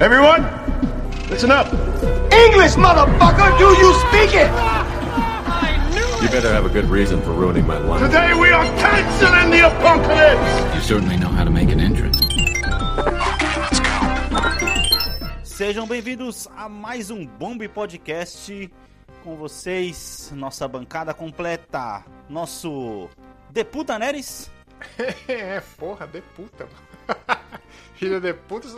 Everyone, listen up. English, motherfucker! Do you speak it? You better have a good reason for ruining my life. Today we are canceling the apocalypse. You certainly know how to make an entrance. Sejam bem-vindos a mais um Bomb Podcast com vocês, nossa bancada completa, nosso Deputa Neres. É, porra, de puta. mano. Filho de puta.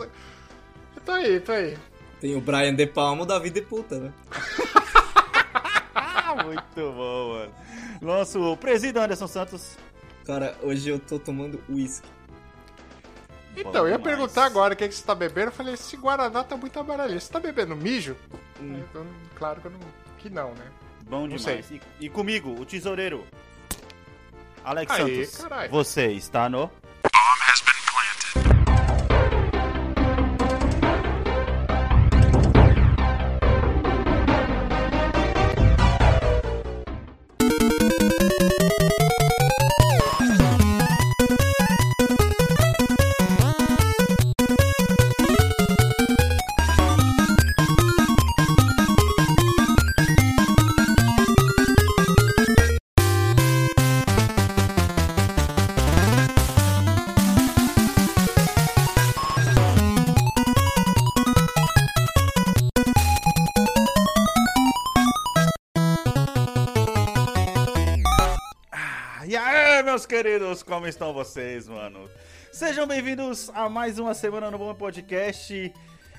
Eu tô aí, tô aí. Tem o Brian De Palma, o Davi De Puta, né? Ah, muito bom, mano. Nosso presídio Anderson Santos. Cara, hoje eu tô tomando uísque. Então, eu ia demais. perguntar agora o que, que você tá bebendo. Eu falei, esse Guaraná tá muito amarelinho. Você tá bebendo mijo? Eu não- claro que, eu não, que não, né? Bom Não demais. E, e comigo, o tesoureiro. Alex Aê, Santos. caralho. Você está no. Como estão vocês, mano? Sejam bem-vindos a mais uma semana no Bom Podcast.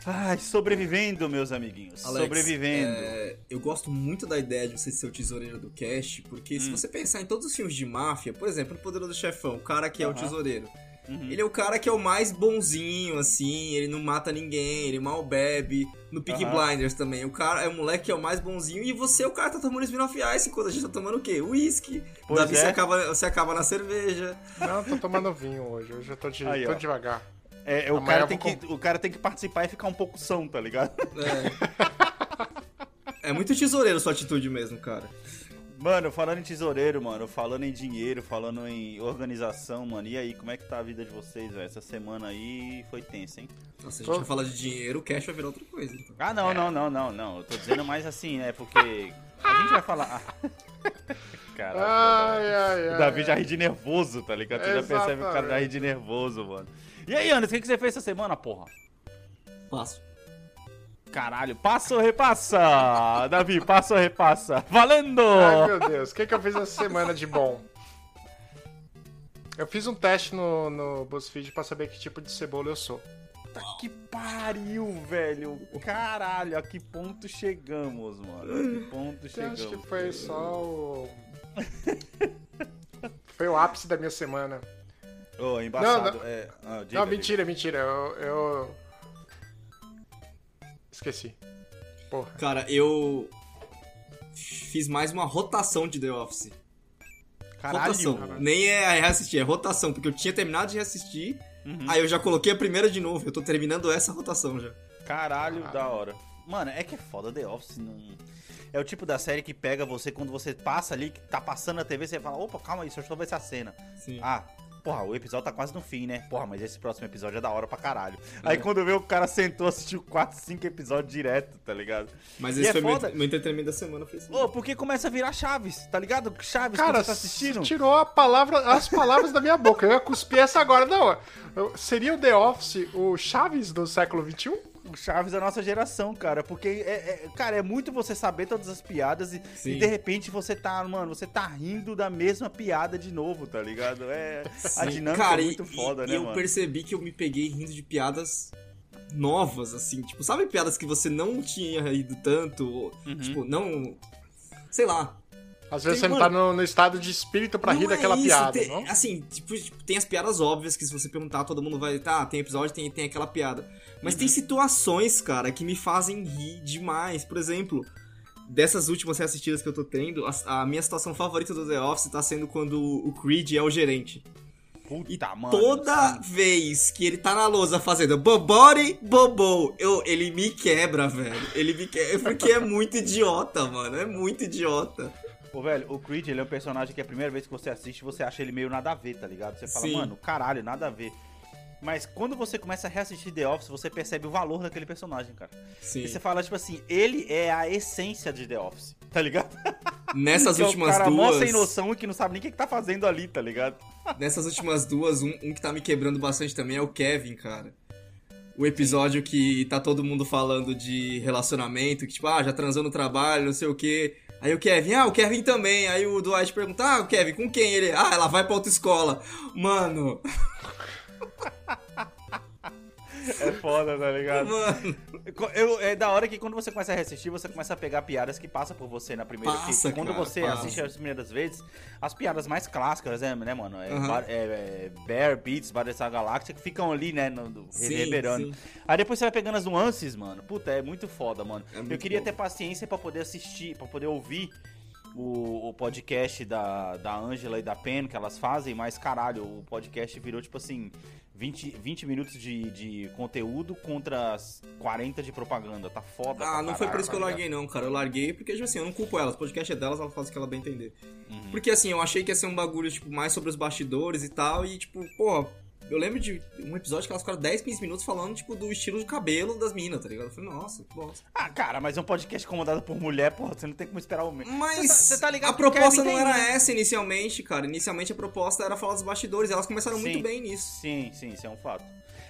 Ai, sobrevivendo, meus amiguinhos. Alex, sobrevivendo. é, eu gosto muito da ideia de você ser o tesoureiro do cast, porque Hum. se você pensar em todos os filmes de máfia, por exemplo, o Poderoso Chefão, o cara que é o tesoureiro. Uhum. Ele é o cara que é o mais bonzinho, assim, ele não mata ninguém, ele mal bebe. No Peaky Aham. Blinders também, o cara é o moleque que é o mais bonzinho e você é o cara que tá tomando Smirnoff Ice enquanto a gente tá tomando o quê? Whisky. Pois Davi, é. você, acaba, você acaba na cerveja. Não, tô tomando vinho hoje. Hoje eu tô, de, Aí, tô devagar. É, é, o, cara tem que, o cara tem que participar e ficar um pouco são, tá ligado? É. é muito tesoureiro sua atitude mesmo, cara. Mano, falando em tesoureiro, mano, falando em dinheiro, falando em organização, mano. E aí, como é que tá a vida de vocês, velho? Essa semana aí foi tensa, hein? Nossa, se a gente vai falar de dinheiro, o cash vai virar outra coisa. Então. Ah, não, não, não, não, não. Eu tô dizendo mais assim, né? Porque a gente vai falar. Caralho. Ai, ai, ai. O Davi já ri de nervoso, tá ligado? Você já percebe que o cara já ri de nervoso, mano. E aí, Anderson, o que, que você fez essa semana, porra? Passo. Caralho, passa ou repassa? Davi, passa ou repassa? Valendo! Ai, meu Deus. O que, que eu fiz essa semana de bom? Eu fiz um teste no, no BuzzFeed pra saber que tipo de cebola eu sou. Que pariu, velho. Caralho, a que ponto chegamos, mano? A que ponto Eu chegamos? acho que foi só o... foi o ápice da minha semana. Ô, embaçado. Não, não. É... Ah, diga, Não, diga. mentira, mentira. Eu, eu... Esqueci. Porra. Cara, eu fiz mais uma rotação de The Office. Caralho. rotação. Nem é reassistir, é rotação, porque eu tinha terminado de reassistir, Uhum. aí eu já coloquei a primeira de novo. Eu tô terminando essa rotação já. Caralho, da hora. Mano, é que é foda The Office. Não... É o tipo da série que pega você quando você passa ali, que tá passando na TV, você fala, opa, calma aí, só deixa eu ver essa cena. Sim. Ah, porra, o episódio tá quase no fim, né? Porra, mas esse próximo episódio é da hora pra caralho. É. Aí quando vê o cara sentou, assistiu 4, 5 episódios direto, tá ligado? Mas E esse é foi foda. meu entretenimento da semana. Foi isso. Ô, porque começa a virar Chaves, tá ligado? Chaves Cara, tá assistindo. tirou a palavra, as palavras da minha boca. Eu ia cuspir essa agora. Não, eu- seria o The Office o Chaves do século XXI? Chaves da nossa geração, cara. Porque, é, é- cara, é muito você saber todas as piadas e, Sim. e de repente você tá, mano, você tá rindo da mesma piada de novo, tá ligado? É, a dinâmica Cara, é muito e, foda, e né, eu mano? percebi que eu me peguei rindo de piadas novas, assim. Tipo, sabe piadas que você não tinha rido tanto? ou, Uhum. Tipo, não... Sei lá, Às vezes Tem, você não mano, tá no, no estado de espírito pra Não rir é daquela isso, piada, tem- não? Assim, tipo, tipo, tem as piadas óbvias que se você perguntar, todo mundo vai. Tá, tem episódio, tem, tem aquela piada. Mas Uhum. tem situações, cara, que me fazem rir demais. Por exemplo, dessas últimas reassistidas que eu tô tendo, a, a minha situação favorita do The Office tá sendo quando o Creed é o gerente. Puta, mano. Toda vez que ele tá na lousa fazendo bobori, bobo, eu, ele me quebra, velho. Ele me quebra. Porque é muito idiota, mano. É muito idiota. Pô, velho, o Creed, ele é um personagem que a primeira vez que você assiste, você acha ele meio nada a ver, tá ligado? Você fala, Sim. mano, caralho, nada a ver. Mas quando você começa a reassistir The Office, você percebe o valor daquele personagem, cara. Sim. E você fala, tipo assim, ele é a essência de The Office, tá ligado? Nessas Que é últimas o cara mó duas. sem noção e que não sabe nem o que, que tá fazendo ali, tá ligado? Nessas últimas duas, um, um que tá me quebrando bastante também é o Kevin, cara. O episódio que tá todo mundo falando de relacionamento, que tipo, ah, já transou no trabalho, não sei o quê. Aí o Kevin, ah, o Kevin também. Aí o Dwight pergunta, ah, o Kevin, com quem? Ele, ah, ela vai pra outra escola. Mano, É foda, tá ligado? mano. Eu, é da hora que quando você começa a reassistir, você começa a pegar piadas que passam por você na primeira. que Passa, quando cara, você passa. assiste as primeiras vezes, as piadas mais clássicas, né, né mano? É. Bar- é, é Bear Beats, Battlestar Galáxia, que ficam ali, né, no, no- Sim, reverberando. sim. Aí depois você vai pegando as nuances, mano. Puta, é muito foda, mano. É muito Eu queria bom. ter paciência pra poder assistir, pra poder ouvir. O, o podcast da, da Angela e da Pen que elas fazem, mas caralho, o podcast virou tipo assim: 20, 20 minutos de, de conteúdo contra as 40 de propaganda. Tá foda. Ah, não foi por caralho, isso que eu larguei, não, cara. Eu larguei porque, tipo assim, eu não culpo elas. O podcast é delas, elas fazem o que ela bem entender. Uhum. Porque, assim, eu achei que ia ser um bagulho, tipo, mais sobre os bastidores e tal. E, tipo, pô, eu lembro de um episódio que elas ficaram 10, 15 minutos falando, tipo, do estilo de cabelo das minas, tá ligado? Eu falei, nossa, que bosta. Ah, cara, mas é um podcast comandado por mulher, porra, você não tem como esperar o mesmo. Mas Você tá- tá ligado a proposta não era né? essa inicialmente, cara. Inicialmente a proposta era falar dos bastidores. E elas começaram Sim. muito bem nisso. Sim, sim, isso é um fato.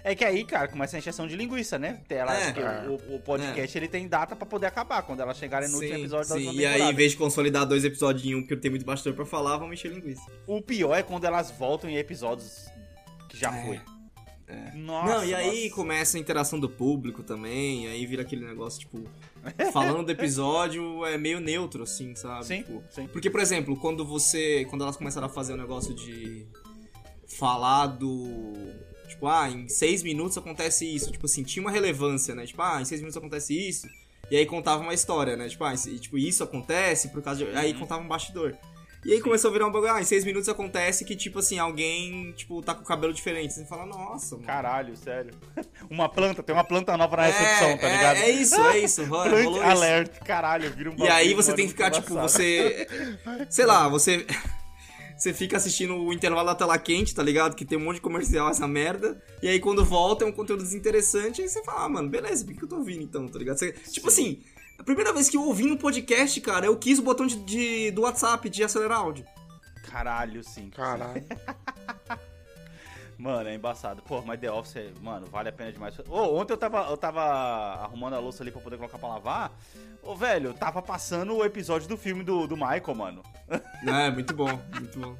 É que aí, cara, começa a encheção de linguiça, né? Ela, É. que o, o podcast ele tem data pra poder acabar, quando elas chegarem no último episódio da sim. última E aí, em vez de consolidar dois episódios em um, porque tem muito bastidor pra falar, vamos encher linguiça. O pior é quando elas voltam em episódios que já É. foi. Nossa, Não, e aí nossa. começa a interação do público também, aí vira aquele negócio, tipo, falando do episódio é meio neutro, assim, sabe? Sim, Tipo, sim. Porque, por exemplo, quando você. Quando elas começaram a fazer o negócio de falar do. Tipo, ah, em seis minutos acontece isso. Tipo assim, tinha uma relevância, né? Tipo, ah, em seis minutos acontece isso. E aí contava uma história, né? Tipo, ah, e, tipo isso acontece por causa de. Uhum. Aí contava um bastidor. E aí começou a virar um bagulho, ah, em seis minutos acontece que, tipo assim, alguém, tipo, tá com o cabelo diferente. Você fala, nossa, mano. Caralho, sério. Uma planta, tem uma planta nova na recepção, tá é, ligado? É isso, é isso. Plant alert, caralho, vira um E aí bagulho, você tem que ficar, tipo, você. Sei lá, você. Você fica assistindo o intervalo da tela quente, tá ligado? Que tem um monte de comercial essa merda. E aí quando volta é um conteúdo desinteressante. Aí você fala, ah, mano, beleza, por que que eu tô ouvindo então, tá ligado? Você- tipo assim, a primeira vez que eu ouvi um podcast, cara, eu quis o botão de, de- do WhatsApp de acelerar áudio. Caralho, sim. Caralho. Mano, é embaçado. Pô, mas The Office, mano, vale a pena demais. Ô, ontem eu tava, eu tava arrumando a louça ali pra poder colocar pra lavar. Ô, velho, tava passando o episódio do filme do, do Michael, mano. É, muito bom, muito bom.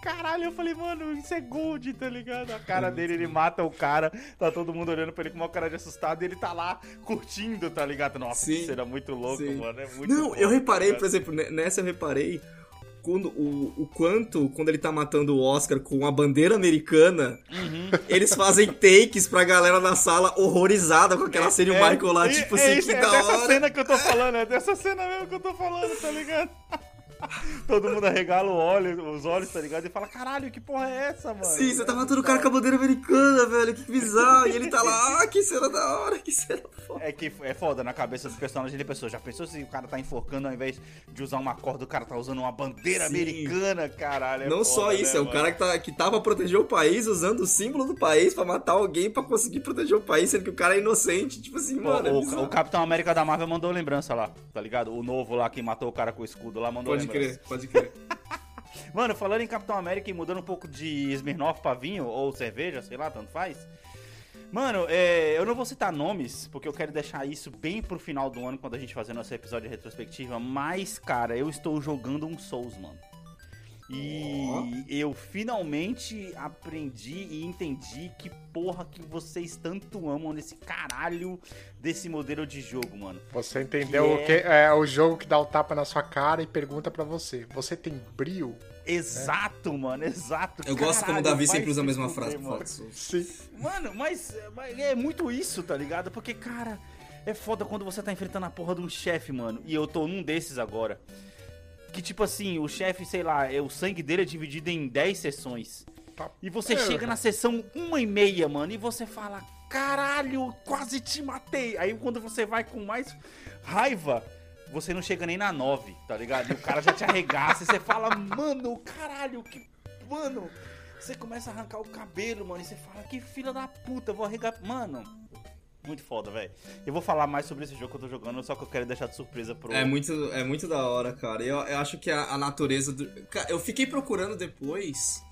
Caralho, eu falei, mano, isso é gold, tá ligado? A cara É dele, ele mata o cara, tá todo mundo olhando pra ele com uma cara de assustado e ele tá lá curtindo, tá ligado? Nossa, Sim, que cena muito louco, sim. mano. É muito Não, bom, eu tá reparei, ligado? por exemplo, ne- nessa eu reparei quando, o, o quanto, quando ele tá matando o Oscar com a bandeira americana, Uhum. eles fazem takes pra galera na sala horrorizada com aquela cena e o É, Michael lá, e- tipo é assim, isso, que é da dessa hora. cena que eu tô falando, é dessa cena mesmo que eu tô falando, tá ligado? Todo mundo arregala olho, os olhos, tá ligado? E fala, caralho, que porra é essa, mano? Sim, você tá matando o cara com a bandeira americana, velho, que bizarro. E ele tá lá, ah, que cena da hora, que cena foda. É que é foda na cabeça do personagem de pessoa. Já pensou se o cara tá enforcando ao invés de usar uma corda, o cara tá usando uma bandeira Sim. americana, caralho. é Não só foda, isso, né, é o mano? cara que, tá, que tava pra proteger o país usando o símbolo do país pra matar alguém pra conseguir proteger o país, sendo que o cara é inocente. Tipo assim, mano, é O, Capitão América da Marvel mandou lembrança lá, tá ligado? O novo lá que matou o cara com o escudo lá mandou Pode lembrança. Crer, pode crer. Mano, falando em Capitão América e mudando um pouco de Smirnoff pra vinho ou cerveja, sei lá, tanto faz. Mano, é, eu não vou citar nomes, porque eu quero deixar isso bem pro final do ano, quando a gente fazer nosso episódio de retrospectiva. Mas, cara, eu estou jogando um Souls, mano. E eu finalmente aprendi e entendi que porra que vocês tanto amam nesse caralho desse modelo de jogo, mano. Você entendeu Que o que é o jogo que dá o tapa na sua cara e pergunta pra você: Você tem brio? Exato, mano, exato. Eu gosto como o Caralho, Davi sempre usa a mesma frase mano. Sim. Mano, mas, mas é muito isso, tá ligado? Porque, cara, é foda quando você tá enfrentando a porra de um chefe, mano. E eu tô num desses agora. Que, tipo assim, o chefe, sei lá, é, o sangue dele é dividido em 10 sessões. E você porra. chega na sessão uma e meia, mano, e você fala, caralho, quase te matei. Aí quando você vai com mais raiva, você não chega nem na 9, tá ligado? E o cara já te arregaça e você fala, mano, caralho, que. Mano. Você começa a arrancar o cabelo, mano, e você fala, que filha da puta, vou arregar. Mano, muito foda, velho. Eu vou falar mais sobre esse jogo que eu tô jogando, só que eu quero deixar de surpresa pro. É muito, é muito da hora, cara. Eu, eu acho que a, a natureza do. Cara, eu fiquei procurando depois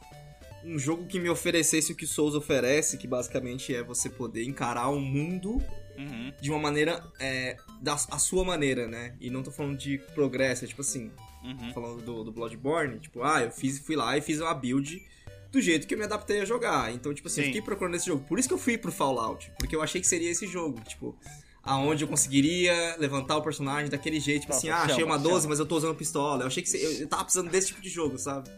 um jogo que me oferecesse o que Souls oferece, que basicamente é você poder encarar o mundo Uhum. de uma maneira. É, da a sua maneira, né? E não tô falando de progresso, é tipo assim, Uhum. falando do, do Bloodborne, tipo, ah, eu fiz, fui lá e fiz uma build do jeito que eu me adaptei a jogar. Então, tipo assim, eu fiquei procurando esse jogo. Por isso que eu fui pro Fallout, porque eu achei que seria esse jogo, tipo, aonde eu conseguiria levantar o personagem daquele jeito, tipo Nossa, assim, ah, achei chama, uma 12, chama. mas eu tô usando pistola. Eu achei que eu, eu tava precisando desse tipo de jogo, sabe?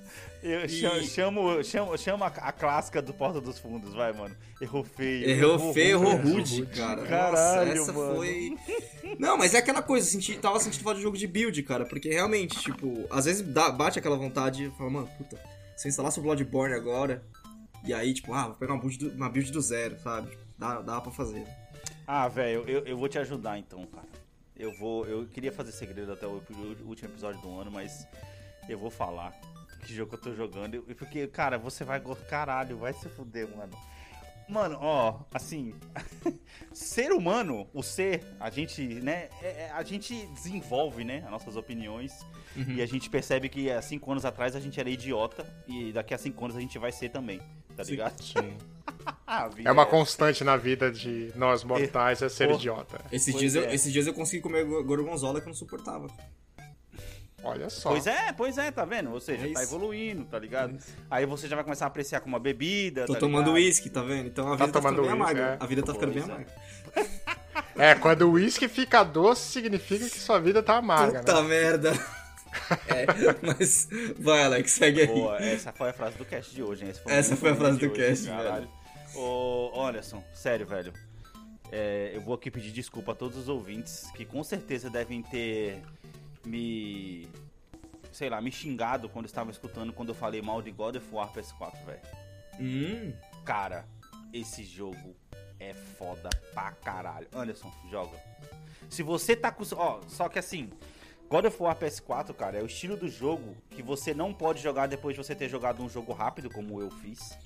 Eu E- chamo, chamo, chamo, a, a clássica do Porta dos Fundos, vai, mano. Errou feio. Errou feio, errou rude. cara. Caralho, Nossa, essa mano. foi. Não, mas é aquela coisa, eu senti, tava sentindo falta de jogo de build, cara, porque realmente, tipo, às vezes dá- bate aquela vontade e fala, mano, puta, eu instalasse o Bloodborne agora, e aí, tipo, ah, vou pegar uma build do, uma build do zero, sabe? Dá, dá pra fazer. Ah, velho, eu, eu vou te ajudar então, cara. Eu vou. Eu queria fazer segredo até o último episódio do ano, mas eu vou falar que jogo eu tô jogando. Eu- Porque, cara, você vai. Caralho, vai se fuder, mano. Mano, ó, assim, ser humano, o ser, a gente, né, é- é- a gente desenvolve, né, as nossas opiniões e a gente percebe que há cinco anos atrás a gente era idiota e daqui a cinco anos a gente vai ser também, tá ligado? Sim. A vida É uma constante na vida de nós mortais, é ser Porra. idiota. Esses dias, eu, é. esses dias eu consegui comer go- gorgonzola que eu não suportava. Olha só. Pois é, pois é, tá vendo? Ou seja, É tá evoluindo, tá ligado? É. Aí você já vai começar a apreciar como uma bebida. Tô tá tomando uísque, tá vendo? Então a vida tá, ficando bem amarga. é. A vida tá ficando bem Pois é. amarga. É, quando o uísque fica doce, significa que sua vida tá amarga, Puta né? merda. É, mas vai, Alex, segue aí. Boa, essa foi a frase do cast de hoje, hein? Esse Essa foi a frase do hoje, cast, caralho. Ô, Anderson, sério, velho. É, eu vou aqui pedir desculpa a todos os ouvintes que com certeza devem ter me. Sei lá, me xingado quando estavam escutando quando eu falei mal de God of War PS4, velho. Hum, Cara, esse jogo é foda pra caralho. Anderson, joga. Se você tá com. Ó, só que assim. God of War PS4, cara, é o estilo do jogo que você não pode jogar depois de você ter jogado um jogo rápido, como eu fiz,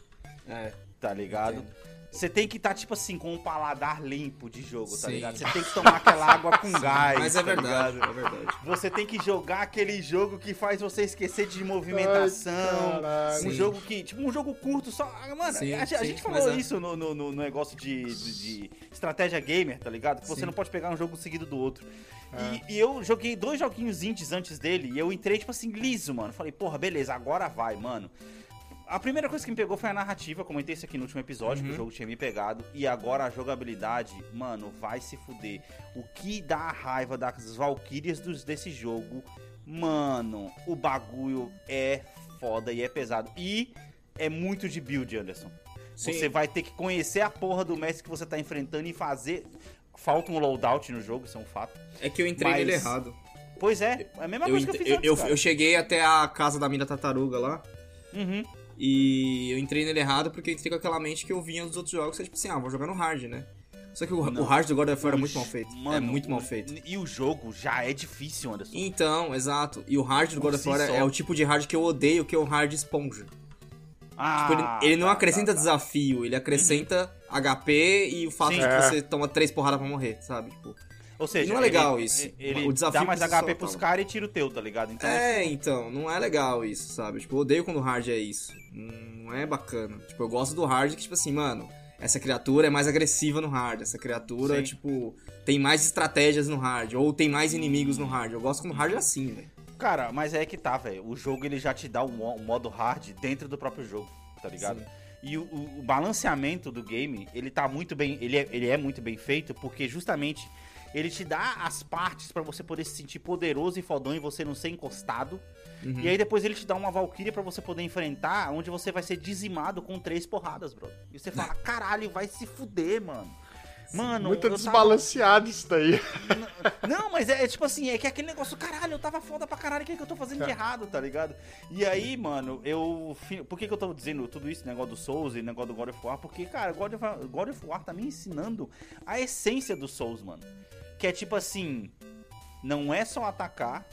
é. tá ligado? Entendo. Você tem que estar, tipo assim, com um paladar limpo de jogo, tá Sim. ligado? Você tem que tomar aquela água com gás. Mas é tá verdade, ligado? é verdade. Você tem que jogar aquele jogo que faz você esquecer de movimentação. Ai, um Sim. jogo que. Tipo, um jogo curto só. ah, Mano, Sim, a, a sim, gente falou é. isso no, no, no negócio de, de, de estratégia gamer, tá ligado? Que você Sim. não pode pegar um jogo seguido do outro. É. E, e eu joguei dois joguinhos indies antes dele e eu entrei, tipo assim, liso, mano. Falei, porra, beleza, agora vai, mano. A primeira coisa que me pegou foi a narrativa, comentei isso aqui no último episódio, Uhum. que o jogo tinha me pegado. E agora a jogabilidade, mano, vai se fuder. O que dá a raiva das Valkyrias dos, desse jogo, mano, o bagulho é foda e é pesado. E é muito de build, Anderson. Sim. Você vai ter que conhecer a porra do mestre que você tá enfrentando e fazer. Falta um loadout no jogo, isso é um fato. É que eu entrei Mas- nele errado. Pois é, é a mesma Eu, coisa que eu fiz eu, antes, eu, cara. eu cheguei até a casa da mina tartaruga lá. Uhum. E eu entrei nele errado porque eu entrei com aquela mente que eu vinha dos outros jogos, que é tipo assim, ah, vou jogar no hard, né? Só que o, Não. o hard do God of War é muito mal feito. é Mano, muito mal feito. E o jogo já é difícil, Anderson. Então, exato. E o hard do Por God of si War é, é o tipo de hard que eu odeio, que é o hard esponja. Ah, Tipo, ele, ele não tá, acrescenta tá, tá. desafio, ele acrescenta HP e o fato Sim. de que É. você toma três porradas pra morrer, sabe? Tipo, Ou seja, E não é legal ele- isso. Ele O desafio dá mais HP só, pros caras e tira o teu, tá ligado? Então, é, então, não é legal isso, sabe? Tipo, eu odeio quando o hard é isso. Não é bacana. Tipo, eu gosto do hard que, tipo assim, mano, essa criatura é mais agressiva no hard. Essa criatura, Sim. tipo, tem mais estratégias no hard. Ou tem mais inimigos no hard. Eu gosto quando o hard é assim, velho. Cara, mas é que tá, velho. O jogo ele já te dá um, mo- modo hard dentro do próprio jogo, tá ligado? Sim. E o, o- o balanceamento do game, ele tá muito bem. Ele é, ele é muito bem feito, porque justamente ele te dá as partes pra você poder se sentir poderoso e fodão e você não ser encostado. Uhum. E aí depois ele te dá uma Valkyria pra você poder enfrentar, onde você vai ser dizimado com três porradas, bro. E você fala, caralho, vai se fuder, mano. Mano, Muito eu tava- desbalanceado isso daí. não, mas é, é tipo assim, é que aquele negócio, caralho, eu tava foda pra caralho, o que, é que eu tô fazendo de errado, tá ligado? E aí, mano, eu. Por que, que eu tô dizendo tudo isso, negócio do Souls e negócio do God of War? Porque, cara, God of, God of War tá me ensinando a essência do Souls, mano. Que é tipo assim, não é só atacar,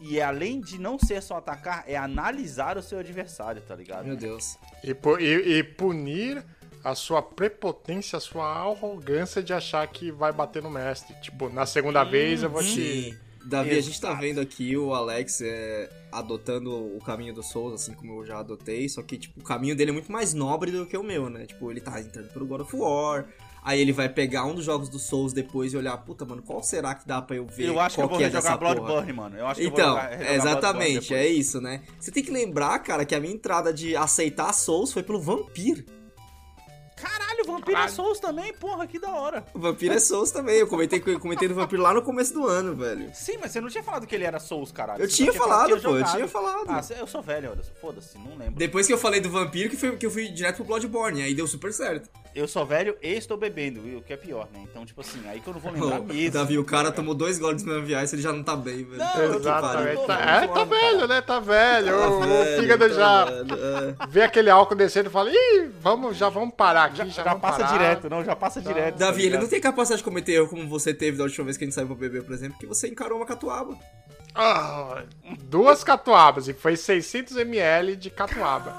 E além de não ser só atacar, é analisar o seu adversário, tá ligado? Meu Deus. E, e- e punir a sua prepotência, a sua arrogância de achar que vai bater no mestre. Tipo, na segunda vez eu vou te. Davi, a gente tá Exato. vendo aqui o Alex é, adotando o caminho do Souls, assim como eu já adotei, só que, tipo, o caminho dele é muito mais nobre do que o meu, né? Tipo, ele tá entrando pelo God of War, aí ele vai pegar um dos jogos do Souls depois e olhar, puta, mano, qual será que dá pra eu ver Eu acho que qual eu vou é porra? Bloodborne, mano. Eu acho que eu Então, vou jogar, rejogar exatamente, é isso, né? Você tem que lembrar, cara, que a minha entrada de aceitar Souls foi pelo Vampir. Caralho, Vampiro é Souls também, porra, que da hora. O Vampiro é Souls também, eu comentei, eu comentei do Vampiro lá no começo do ano, velho. Sim, mas você não tinha falado que ele era Souls, caralho. Eu Você tinha falado pô, eu jogado. tinha falado. Ah, eu sou velho, olha, foda-se, não lembro. Depois que eu falei do Vampiro, que, foi, que eu fui direto pro Bloodborne, aí deu super certo. Eu sou velho e estou bebendo, o que é pior, né? Então, tipo assim, aí que eu não vou lembrar mesmo. Davi, o cara tomou dois goles meu viagem, ele já não tá bem, velho. Não, Exatamente. pariu. Tá- é, tá velho, né? Tá velho. Tá o, o fígado tá já velho, é. vê aquele álcool descendo e fala: Ih, vamos, já vamos parar aqui. Já, Já, já passa parar. direto, não, já passa direto. tá Davi, ele ligado? não tem capacidade de cometer erro como você teve da última vez que a gente saiu pra beber, por exemplo, que você encarou uma catuaba. Ah, duas catuabas e foi 600ml de catuaba.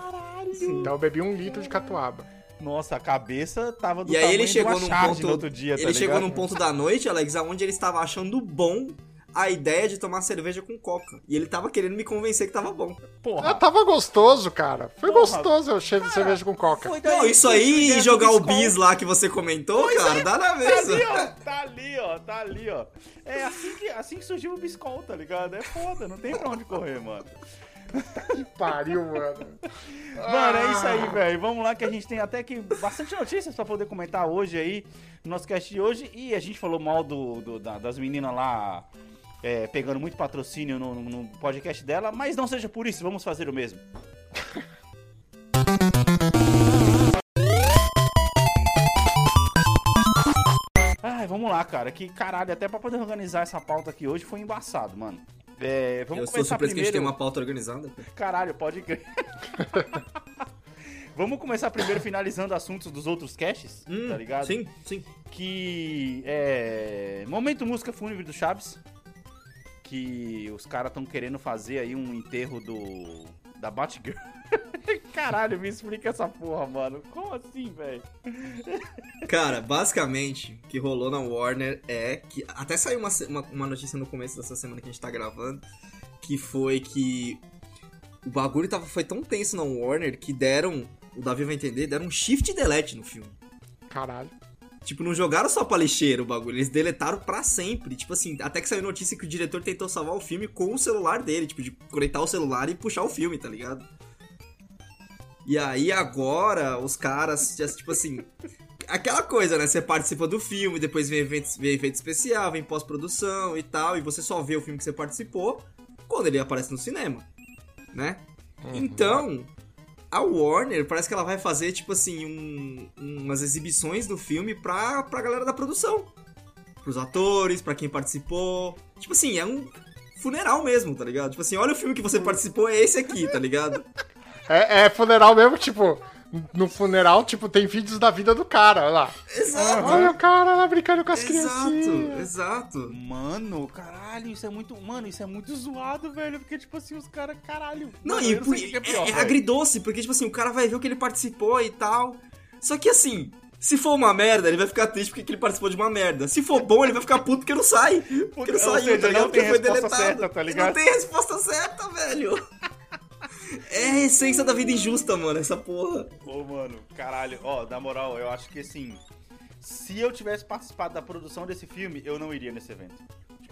Então eu bebi um litro de catuaba. Nossa, a cabeça tava do E aí ele de chegou uma num ponto. no outro dia, tá ele chegou ligado? num ponto da noite, Alex, aonde ele estava achando bom a ideia de tomar cerveja com coca. E ele tava querendo me convencer que tava bom. Ah, Porra. tava gostoso, cara. Foi Porra. gostoso o cheiro de cerveja com coca. Não, isso aí e jogar o bis lá que você comentou, cara, dá na Tá mesa. ali, ó, tá ali, ó, tá ali, ó. É assim que, assim que surgiu o Biscol, tá ligado? É foda, não tem pra onde correr, mano. Que pariu, mano. Mano, é isso aí, velho. Vamos lá que a gente tem até que bastante notícias pra poder comentar hoje aí, no nosso cast de hoje. E a gente falou mal do, do- da- das meninas lá é, pegando muito patrocínio no, no- no podcast dela, mas não seja por isso, vamos fazer o mesmo. Ai, vamos lá, cara. Que caralho, até pra poder organizar essa pauta aqui hoje foi embaçado, mano. É, vamos Eu sou começar surpreso que a gente primeiro... tem uma pauta organizada. Caralho, pode crer. Vamos começar primeiro finalizando assuntos dos outros caches, tá ligado? Hum, Sim, sim. Que é. Momento música fúnebre do Chaves. Que os caras estão querendo fazer aí um enterro do. Da Batgirl. Caralho, me explica essa porra, mano. Como assim, velho? Cara, basicamente, o que rolou na Warner é que. Até saiu uma, uma, uma notícia no começo dessa semana que a gente tá gravando. Que foi que. O bagulho tava, foi tão tenso na Warner que deram. O Davi vai entender, deram um shift delete no filme. Caralho. Tipo, não jogaram só pra lixeira o bagulho, eles deletaram pra sempre. Tipo assim, até que saiu notícia que o diretor tentou salvar o filme com o celular dele, tipo, de conectar o celular e puxar o filme, tá ligado? E aí agora os caras, já, tipo assim. Aquela coisa, né? Você participa do filme, depois vem evento, vem evento especial, vem pós-produção e tal, e você só vê o filme que você participou quando ele aparece no cinema, né? Então, a Warner parece que ela vai fazer, tipo assim, um- umas exibições do filme pra, pra galera da produção. Pros atores, pra quem participou. Tipo assim, é um funeral mesmo, tá ligado? Tipo assim, olha o filme que você participou, é esse aqui, tá ligado? É, é funeral mesmo, tipo. No funeral, tipo, tem vídeos da vida do cara, olha lá. Exato! Olha o cara lá brincando com as Exato, criancinhas. exato. Mano, caralho, isso é muito. Mano, isso é muito zoado, velho. Porque, tipo assim, os caras, caralho. Não, mano, e por- é, pior, é velho. agridoce, porque, tipo assim, o cara vai ver o que ele participou e tal. Só que assim, se for uma merda, ele vai ficar triste porque ele participou de uma merda. Se for bom, ele vai ficar puto porque não sai. Porque não Ou saiu, tá ligado? não tem Porque foi resposta deletado. certa, tá ligado? Não tem resposta certa, velho. É a essência da vida injusta, mano, essa porra. Ô, mano, caralho. Ó, na moral, eu acho que assim. Se eu tivesse participado da produção desse filme, eu não iria nesse evento.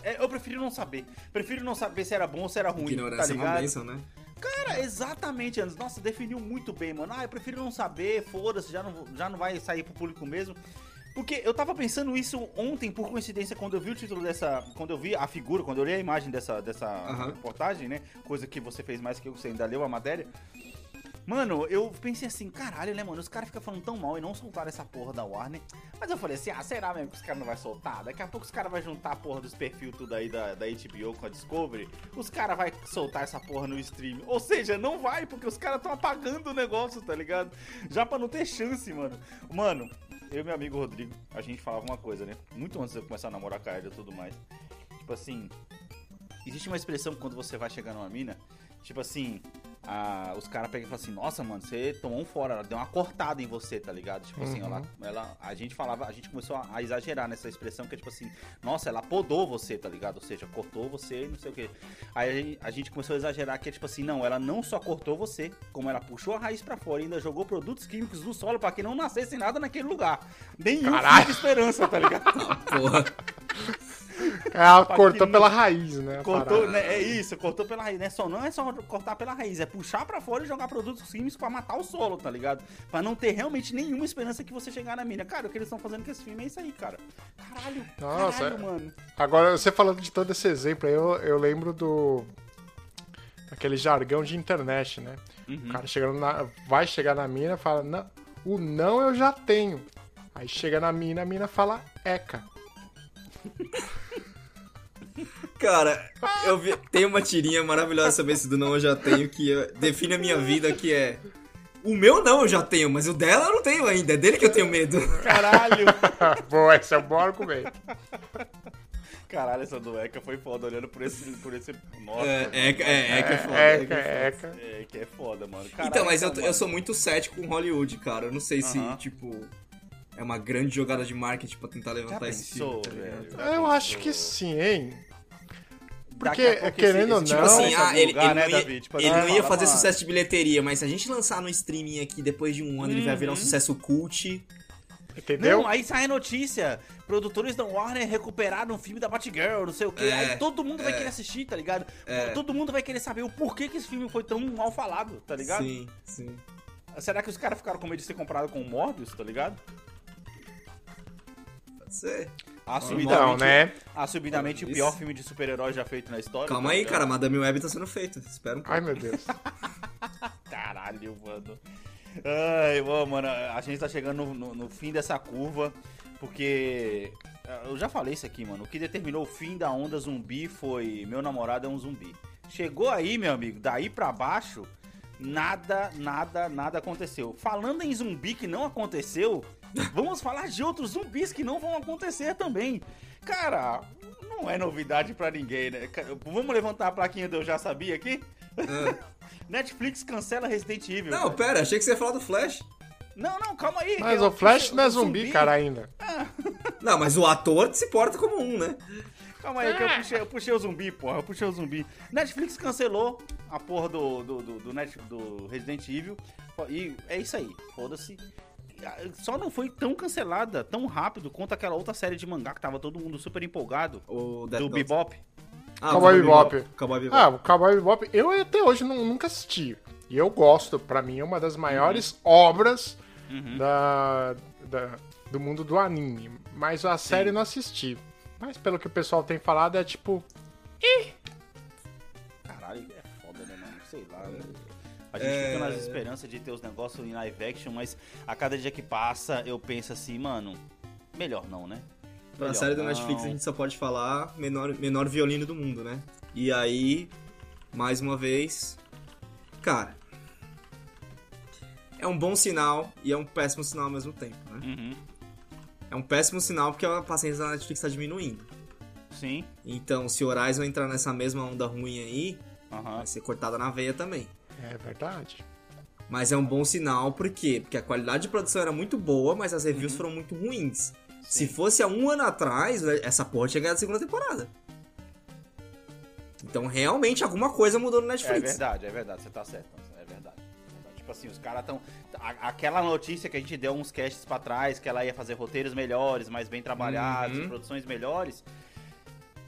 É, eu prefiro não saber. Prefiro não saber se era bom ou se era ruim, tá Ignorância é uma ligado? bênção, né? Cara, exatamente, Anderson. Nossa, definiu muito bem, mano. Ah, eu prefiro não saber, foda-se, já não, já não vai sair pro público mesmo. Porque eu tava pensando isso ontem, por coincidência, quando eu vi o título dessa. Quando eu vi a figura, quando eu li a imagem dessa, dessa Aham. reportagem, né? Coisa que você fez mais que eu, você ainda leu a matéria. Mano, eu pensei assim, caralho, né, mano? Os caras ficam falando tão mal e não soltaram essa porra da Warner. Mas eu falei assim, ah, será mesmo que os caras não vão soltar? Daqui a pouco os caras vão juntar a porra dos perfil tudo aí da, da HBO com a Discovery. Os caras vão soltar essa porra no stream. Ou seja, não vai, porque os caras estão apagando o negócio, tá ligado? Já pra não ter chance, mano. Mano, eu e meu amigo Rodrigo, a gente falava uma coisa, né? Muito antes de eu começar a namorar com a Ed e tudo mais. Tipo assim, existe uma expressão quando você vai chegar numa mina, tipo assim, a- os caras pegam e falam assim, nossa, mano, você tomou um fora, ela deu uma cortada em você, tá ligado? Tipo assim, ela, ela, a gente falava, a gente começou a, a exagerar nessa expressão que é tipo assim, nossa, ela podou você, tá ligado? Ou seja, cortou você e não sei o quê. Aí a gente, a gente começou a exagerar que é tipo assim, não, ela não só cortou você, como ela puxou a raiz pra fora e ainda jogou produtos químicos no solo pra que não nascesse nada naquele lugar. Nenhum Caralho. fio de esperança, tá ligado? Porra. Ela Pra cortou pela raiz, né? Cortou, né, é isso, cortou pela raiz, né? Só não é só cortar pela raiz, é puxar pra fora e jogar produtos químicos pra matar o solo, tá ligado? Pra não ter realmente nenhuma esperança que você chegar na mina. Cara, o que eles estão fazendo com esse filme é isso aí, cara. Caralho, Nossa, caralho, é- mano. Agora, você falando de todo esse exemplo aí, eu, eu lembro do. Aquele jargão de internet, né? Uhum. O cara chegando na, vai chegar na mina e fala: não, O não eu já tenho. Aí chega na mina, a mina fala Eca. Cara, eu vi, tem uma tirinha maravilhosa sobre esse do não eu já tenho que define a minha vida que é o meu não eu já tenho, mas o dela eu não tenho ainda, é dele que eu tenho medo. Caralho. Boa, esse é um bom argumento. Caralho, essa do Eka foi foda, olhando por esse. Por esse nossa, É, mano. é, é, é que é foda. é que Eca, é. É, é foda, mano. Caralho, Então, mas eu, mano. eu sou muito cético com Hollywood, cara. Eu não sei se, Aham. tipo, é uma grande jogada de marketing pra tentar Já levantar esse filme. tá velho? Eu acho que sim, hein? Porque, querendo ou esse- não- Tipo assim, ah, ele, vulgar, ele né, não ia, Davi? Tipo, ele não ia fala, fazer sucesso de bilheteria, mas se a gente lançar no streaming aqui depois de um ano, ele vai virar um Uhum. sucesso cult. Entendeu? Não, aí sai a notícia. Produtores da Warner recuperaram um filme da Batgirl, não sei o quê. É, aí todo mundo vai é. querer assistir, tá ligado? É. Todo mundo vai querer saber o porquê que esse filme foi tão mal falado, tá ligado? Sim, sim. Será que os caras ficaram com medo de ser comprado com o Morbius, tá ligado? Pode ser. Assumidamente, Então, né? assumidamente o pior filme de super-herói já feito na história. Calma tá aí, cara. Madame Web tá sendo feita. Espera um pouco. Ai, meu Deus. Caralho, mano. Ai, bom, mano, a gente tá chegando no, no- no fim dessa curva, porque. ah, Eu já falei isso aqui, mano. O que determinou o fim da onda zumbi foi meu namorado é um zumbi. Chegou aí, meu amigo, daí pra baixo, nada, nada, nada aconteceu. Falando em zumbi que não aconteceu, vamos falar de outros zumbis que não vão acontecer também. Cara, não é novidade pra ninguém, né? Vamos levantar a plaquinha do Eu Já Sabia aqui? Netflix cancela Resident Evil. Não, velho. pera, achei que você ia falar do Flash. Não, não, calma aí. Mas Eu o Flash não é o zumbi, cara, ainda. Não, mas o ator se porta como um, né? Calma aí, que eu puxei, eu puxei o zumbi, porra. Eu puxei o zumbi. Netflix cancelou a porra do, do, do, do, Net- do Resident Evil. E é isso aí, foda-se. Só não foi tão cancelada, tão rápido quanto aquela outra série de mangá que tava todo mundo super empolgado. O Death do Note. Bebop. Ah, Cowboy o Bebop. Cowboy Bebop. Ah, o Cowboy Bebop, eu até hoje nu- nunca assisti. E eu gosto, pra mim é uma das maiores obras da, da- do mundo do anime. Mas a série eu não assisti. Mas pelo que o pessoal tem falado, é tipo. Caralho, A gente fica nas esperanças de ter os negócios em live action, mas a cada dia que passa eu penso assim, mano, melhor não, né? Pra Melhor série do não. Netflix a gente só pode falar menor, menor violino do mundo, né? E aí, mais uma vez, cara, é um bom sinal e é um péssimo sinal ao mesmo tempo, né? Uhum. É um péssimo sinal porque a paciência da Netflix tá diminuindo. Sim. Então, se Horizon entrar nessa mesma onda ruim aí, Aham. vai ser cortada na veia também. É verdade. Mas é um bom sinal, por quê? Porque a qualidade de produção era muito boa, mas as reviews Uhum. foram muito ruins. Se fosse há um ano atrás, né, essa porra tinha ganhado a segunda temporada. Então, realmente, alguma coisa mudou no É Netflix. verdade, é verdade, você tá certo. É verdade. é verdade. Tipo assim, os caras tão. aquela notícia que a gente deu uns casts pra trás, que ela ia fazer roteiros melhores, mais bem trabalhados, Uhum. produções melhores.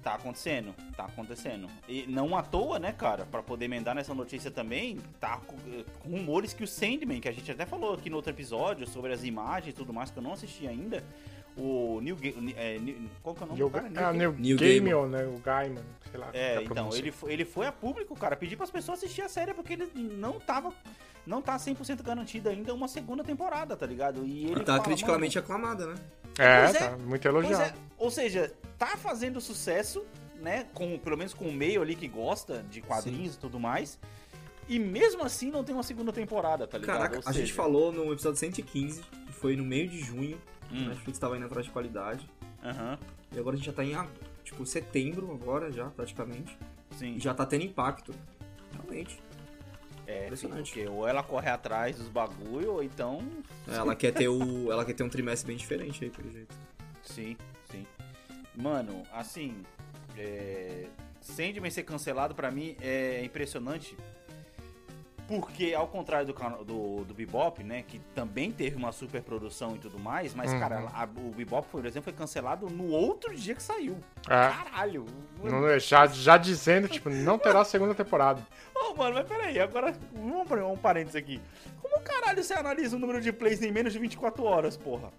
Tá acontecendo, tá acontecendo. E não à toa, né, cara? Pra poder emendar nessa notícia também, tá com, com rumores que o Sandman, que a gente até falou aqui no outro episódio sobre as imagens e tudo mais, que eu não assisti ainda. O New Game. É, New- qual que é o nome Neil, do cara? ah, Neil, Neil Gaiman, né? O Gaiman, sei lá. É, então, ele, foi- ele foi a público, cara, pedir pras pessoas assistir a série porque ele não tava. Não tá 100% garantido ainda uma segunda temporada, tá ligado? E ele tá fala, criticamente aclamada, né? É, é. tá muito mano, elogiado. é, ou seja, tá fazendo sucesso, né? Com, pelo menos com o meio ali que gosta de quadrinhos e tudo mais. E mesmo assim não tem uma segunda temporada, tá ligado? Caraca, Ou a gente seja, falou no episódio 115, que foi no meio de junho, Hum. a Netflix tava indo atrás de qualidade. Aham. E agora a gente já tá em, tipo, setembro agora já, praticamente. Sim. já tá tendo impacto. Realmente. É, Impressionante. porque ou ela corre atrás dos bagulho, ou então. Ela quer ter o. Ela quer ter um trimestre bem diferente aí, pelo jeito. Sim, sim. Mano, assim. É... Sandman ser cancelado pra mim é impressionante. Porque, ao contrário do, do, do Bebop, né? Que também teve uma super produção e tudo mais, mas, Uhum. cara, a- o Bebop, por exemplo, foi cancelado no outro dia que saiu. É. Caralho! Não, já, já dizendo, tipo, não terá segunda temporada. Ô, mano, mas peraí, agora vamos abrir um parênteses aqui. Como caralho você analisa o número de plays em menos de 24 horas, porra?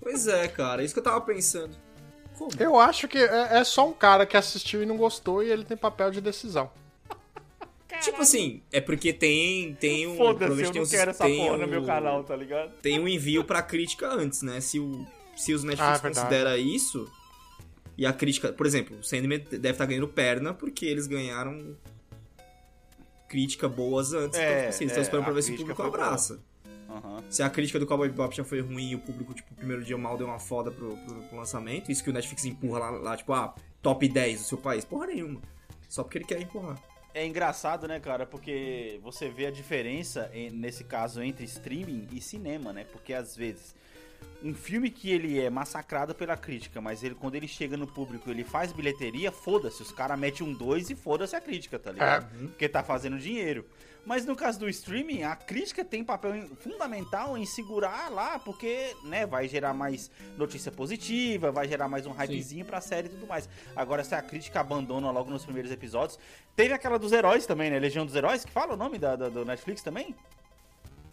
Pois é, cara, isso que eu tava pensando. Como? Eu acho que é, é só um cara que assistiu e não gostou e ele tem papel de decisão. Tipo assim, é porque tem, tem um. Foda-se, provavelmente eu tem não um- quero essa porra no um- meu canal, tá ligado? Tem um envio pra crítica antes, né? Se, o, se os Ah, Netflix é verdade. considera isso. E a crítica. Por exemplo, o Sandman deve estar ganhando perna porque eles ganharam crítica boas antes. É, então, tipo assim, eles estão é, esperando pra ver se o público abraça. Aham. Se a crítica do Cowboy Bebop já foi ruim e o público, tipo, o primeiro dia mal deu uma foda pro, pro- pro lançamento, isso que o Netflix empurra lá, lá, tipo, ah, top 10 do seu país. Porra nenhuma. Só porque ele quer empurrar. É engraçado, né, cara? Porque você vê a diferença, nesse caso, entre streaming e cinema, né? Porque às vezes um filme que ele é massacrado pela crítica, mas ele quando ele chega no público, ele faz bilheteria, foda-se, os caras metem um 2 e foda-se a crítica, tá ligado? Porque tá fazendo dinheiro. Mas no caso do streaming, a crítica tem papel fundamental em segurar lá, porque, né, vai gerar mais notícia positiva, vai gerar mais um hypezinho pra série e tudo mais. Agora, se a crítica abandona logo nos primeiros episódios. Teve aquela dos heróis também, né? Legião dos Heróis, que fala o nome da, da- do Netflix também?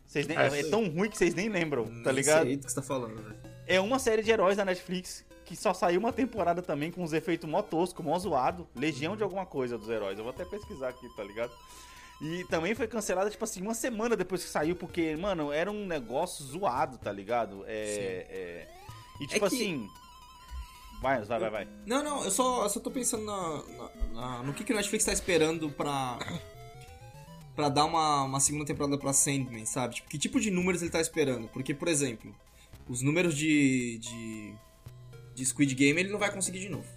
Vocês nem- É, é, tão ruim que vocês nem lembram, tá ligado? sei do que você tá falando, velho. É uma série de heróis da Netflix que só saiu uma temporada também com uns efeitos mó tosco, mó zoado. Legião de alguma coisa dos heróis. Eu vou até pesquisar aqui, tá ligado? E também foi cancelada, tipo assim, uma semana depois que saiu, porque, mano, era um negócio zoado, tá ligado? É. é- E tipo É que- assim. Vai, vai, vai, vai. Não, não, eu só, eu só tô pensando na, na- na- no que, que o Netflix tá esperando pra. Pra dar uma, uma segunda temporada pra Sandman, sabe? Tipo, que tipo de números ele tá esperando? Porque, por exemplo, os números de. de. de Squid Game ele não vai conseguir de novo.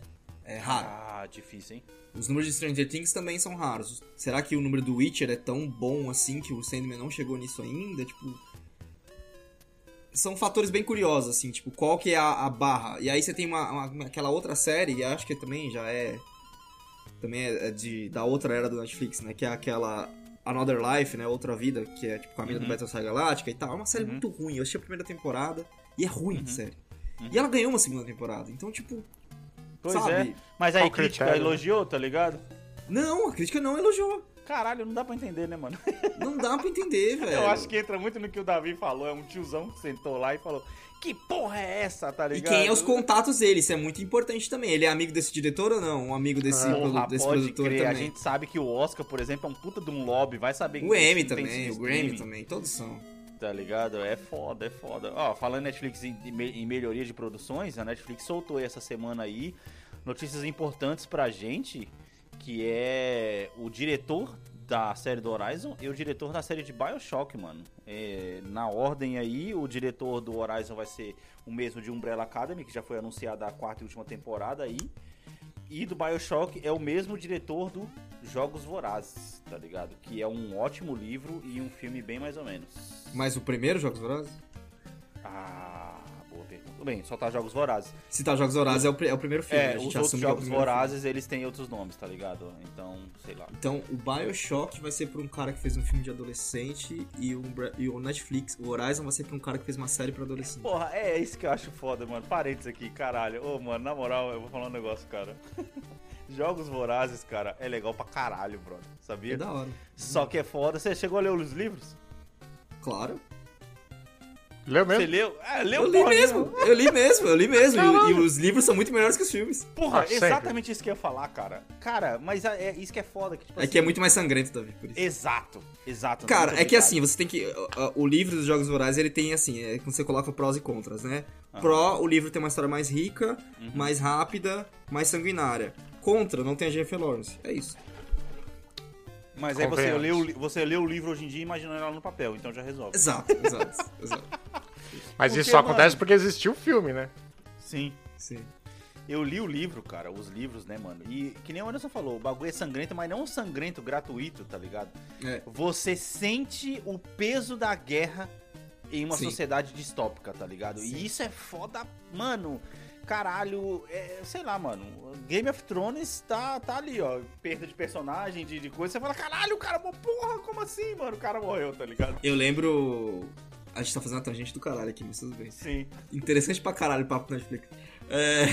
É raro. Ah, difícil, hein? Os números de Stranger Things também são raros. Será que o número do Witcher é tão bom assim que o Sandman não chegou nisso ainda? Tipo. São fatores bem curiosos, assim, tipo, qual que é a, a barra? E aí você tem uma, uma- aquela outra série, e acho que também já é. Também é é de, da outra era do Netflix, né? Que é aquela Another Life, né? Outra Vida, que é tipo com a mina do Battlestar Galactica e tal. É uma série muito ruim. Eu assisti a primeira temporada e é ruim, sério. E ela ganhou uma segunda temporada. Então, tipo. Pois Sabe? é. Mas aí Qual crítica critério, elogiou, tá ligado? Não, a crítica não elogiou. Caralho, não dá pra entender, né, mano? Não dá pra entender, velho. Eu acho que entra muito no que o Davi falou. É um tiozão que sentou lá e falou: Que porra é essa, tá E ligado? quem é os contatos dele, isso é muito importante também. Ele é amigo desse diretor ou não? Um amigo desse, Ah. produ- desse produtor crer. A também. gente sabe que o Oscar, por exemplo, é um puta de um lobby. Vai saber O M também, o Grammy também, todos são. Tá ligado? É foda, é foda. Ó, falando Netflix em, em melhoria de produções, a Netflix soltou essa semana aí notícias importantes pra gente, que é o diretor da série do Horizon e o diretor da série de Bioshock, mano. É, na ordem aí, o diretor do Horizon vai ser o mesmo de Umbrella Academy, que já foi anunciada a quarta e última temporada aí. E do Bioshock é o mesmo diretor do Jogos Vorazes, tá ligado? Que é um ótimo livro e um filme bem mais ou menos. Mas o primeiro Jogos Vorazes? Ah, pergunta. Bem, só tá Jogos Vorazes. Se tá Jogos Vorazes é o, é o primeiro filme. É, a gente os outros é Jogos filme. Vorazes, eles têm outros nomes, tá ligado? Então, sei lá. Então, o Bioshock vai ser pra um cara que fez um filme de adolescente e o, Umbre- e o Netflix, o Horizon vai ser pra um cara que fez uma série pra adolescente. Porra, é isso que eu acho foda, mano. Parênteses aqui, caralho. Ô, mano, na moral, eu vou falar um negócio, cara. Jogos Vorazes, cara, é legal pra caralho, brother. Sabia? É da hora. Só que é foda. Você chegou a ler os livros? Claro. Leu Você mesmo? leu? É, leu Eu li porra mesmo, eu li mesmo, eu li mesmo. E, e os livros são muito melhores que os filmes. Porra, Ah, exatamente isso que eu ia falar, cara. Cara, mas é é isso que é foda. Que, tipo, É que é muito mais sangrento, Davi, por isso. Exato, exato. Cara, é que assim, você tem que. O livro dos Jogos Vorazes, ele tem assim, é quando você coloca prós e contras, né? Pró, o livro tem uma história mais rica, Uhum. mais rápida, mais sanguinária. Contra, não tem a Jennifer Lawrence. É isso. Mas aí você lê, o, você lê o livro hoje em dia imaginando ela no papel, então já resolve. Exato, exato, exato. Mas Porque, isso só acontece mano- porque existiu o filme, né? Sim. Sim. Eu li o livro, cara, os livros, né, mano? E que nem o Anderson falou, o bagulho é sangrento, mas não um sangrento gratuito, tá ligado? É. Você sente o peso da guerra em uma Sim. sociedade distópica, tá ligado? E isso é foda, mano. Caralho, é, sei lá, mano. Game of Thrones tá, tá ali, ó. Perda de personagem, de, de coisa. Você fala, caralho, o cara, porra, como assim, mano? O cara morreu, tá ligado? Eu lembro. A gente tá fazendo uma tangente do caralho aqui, mas tudo bem. Sim. Interessante pra caralho o papo Netflix. É,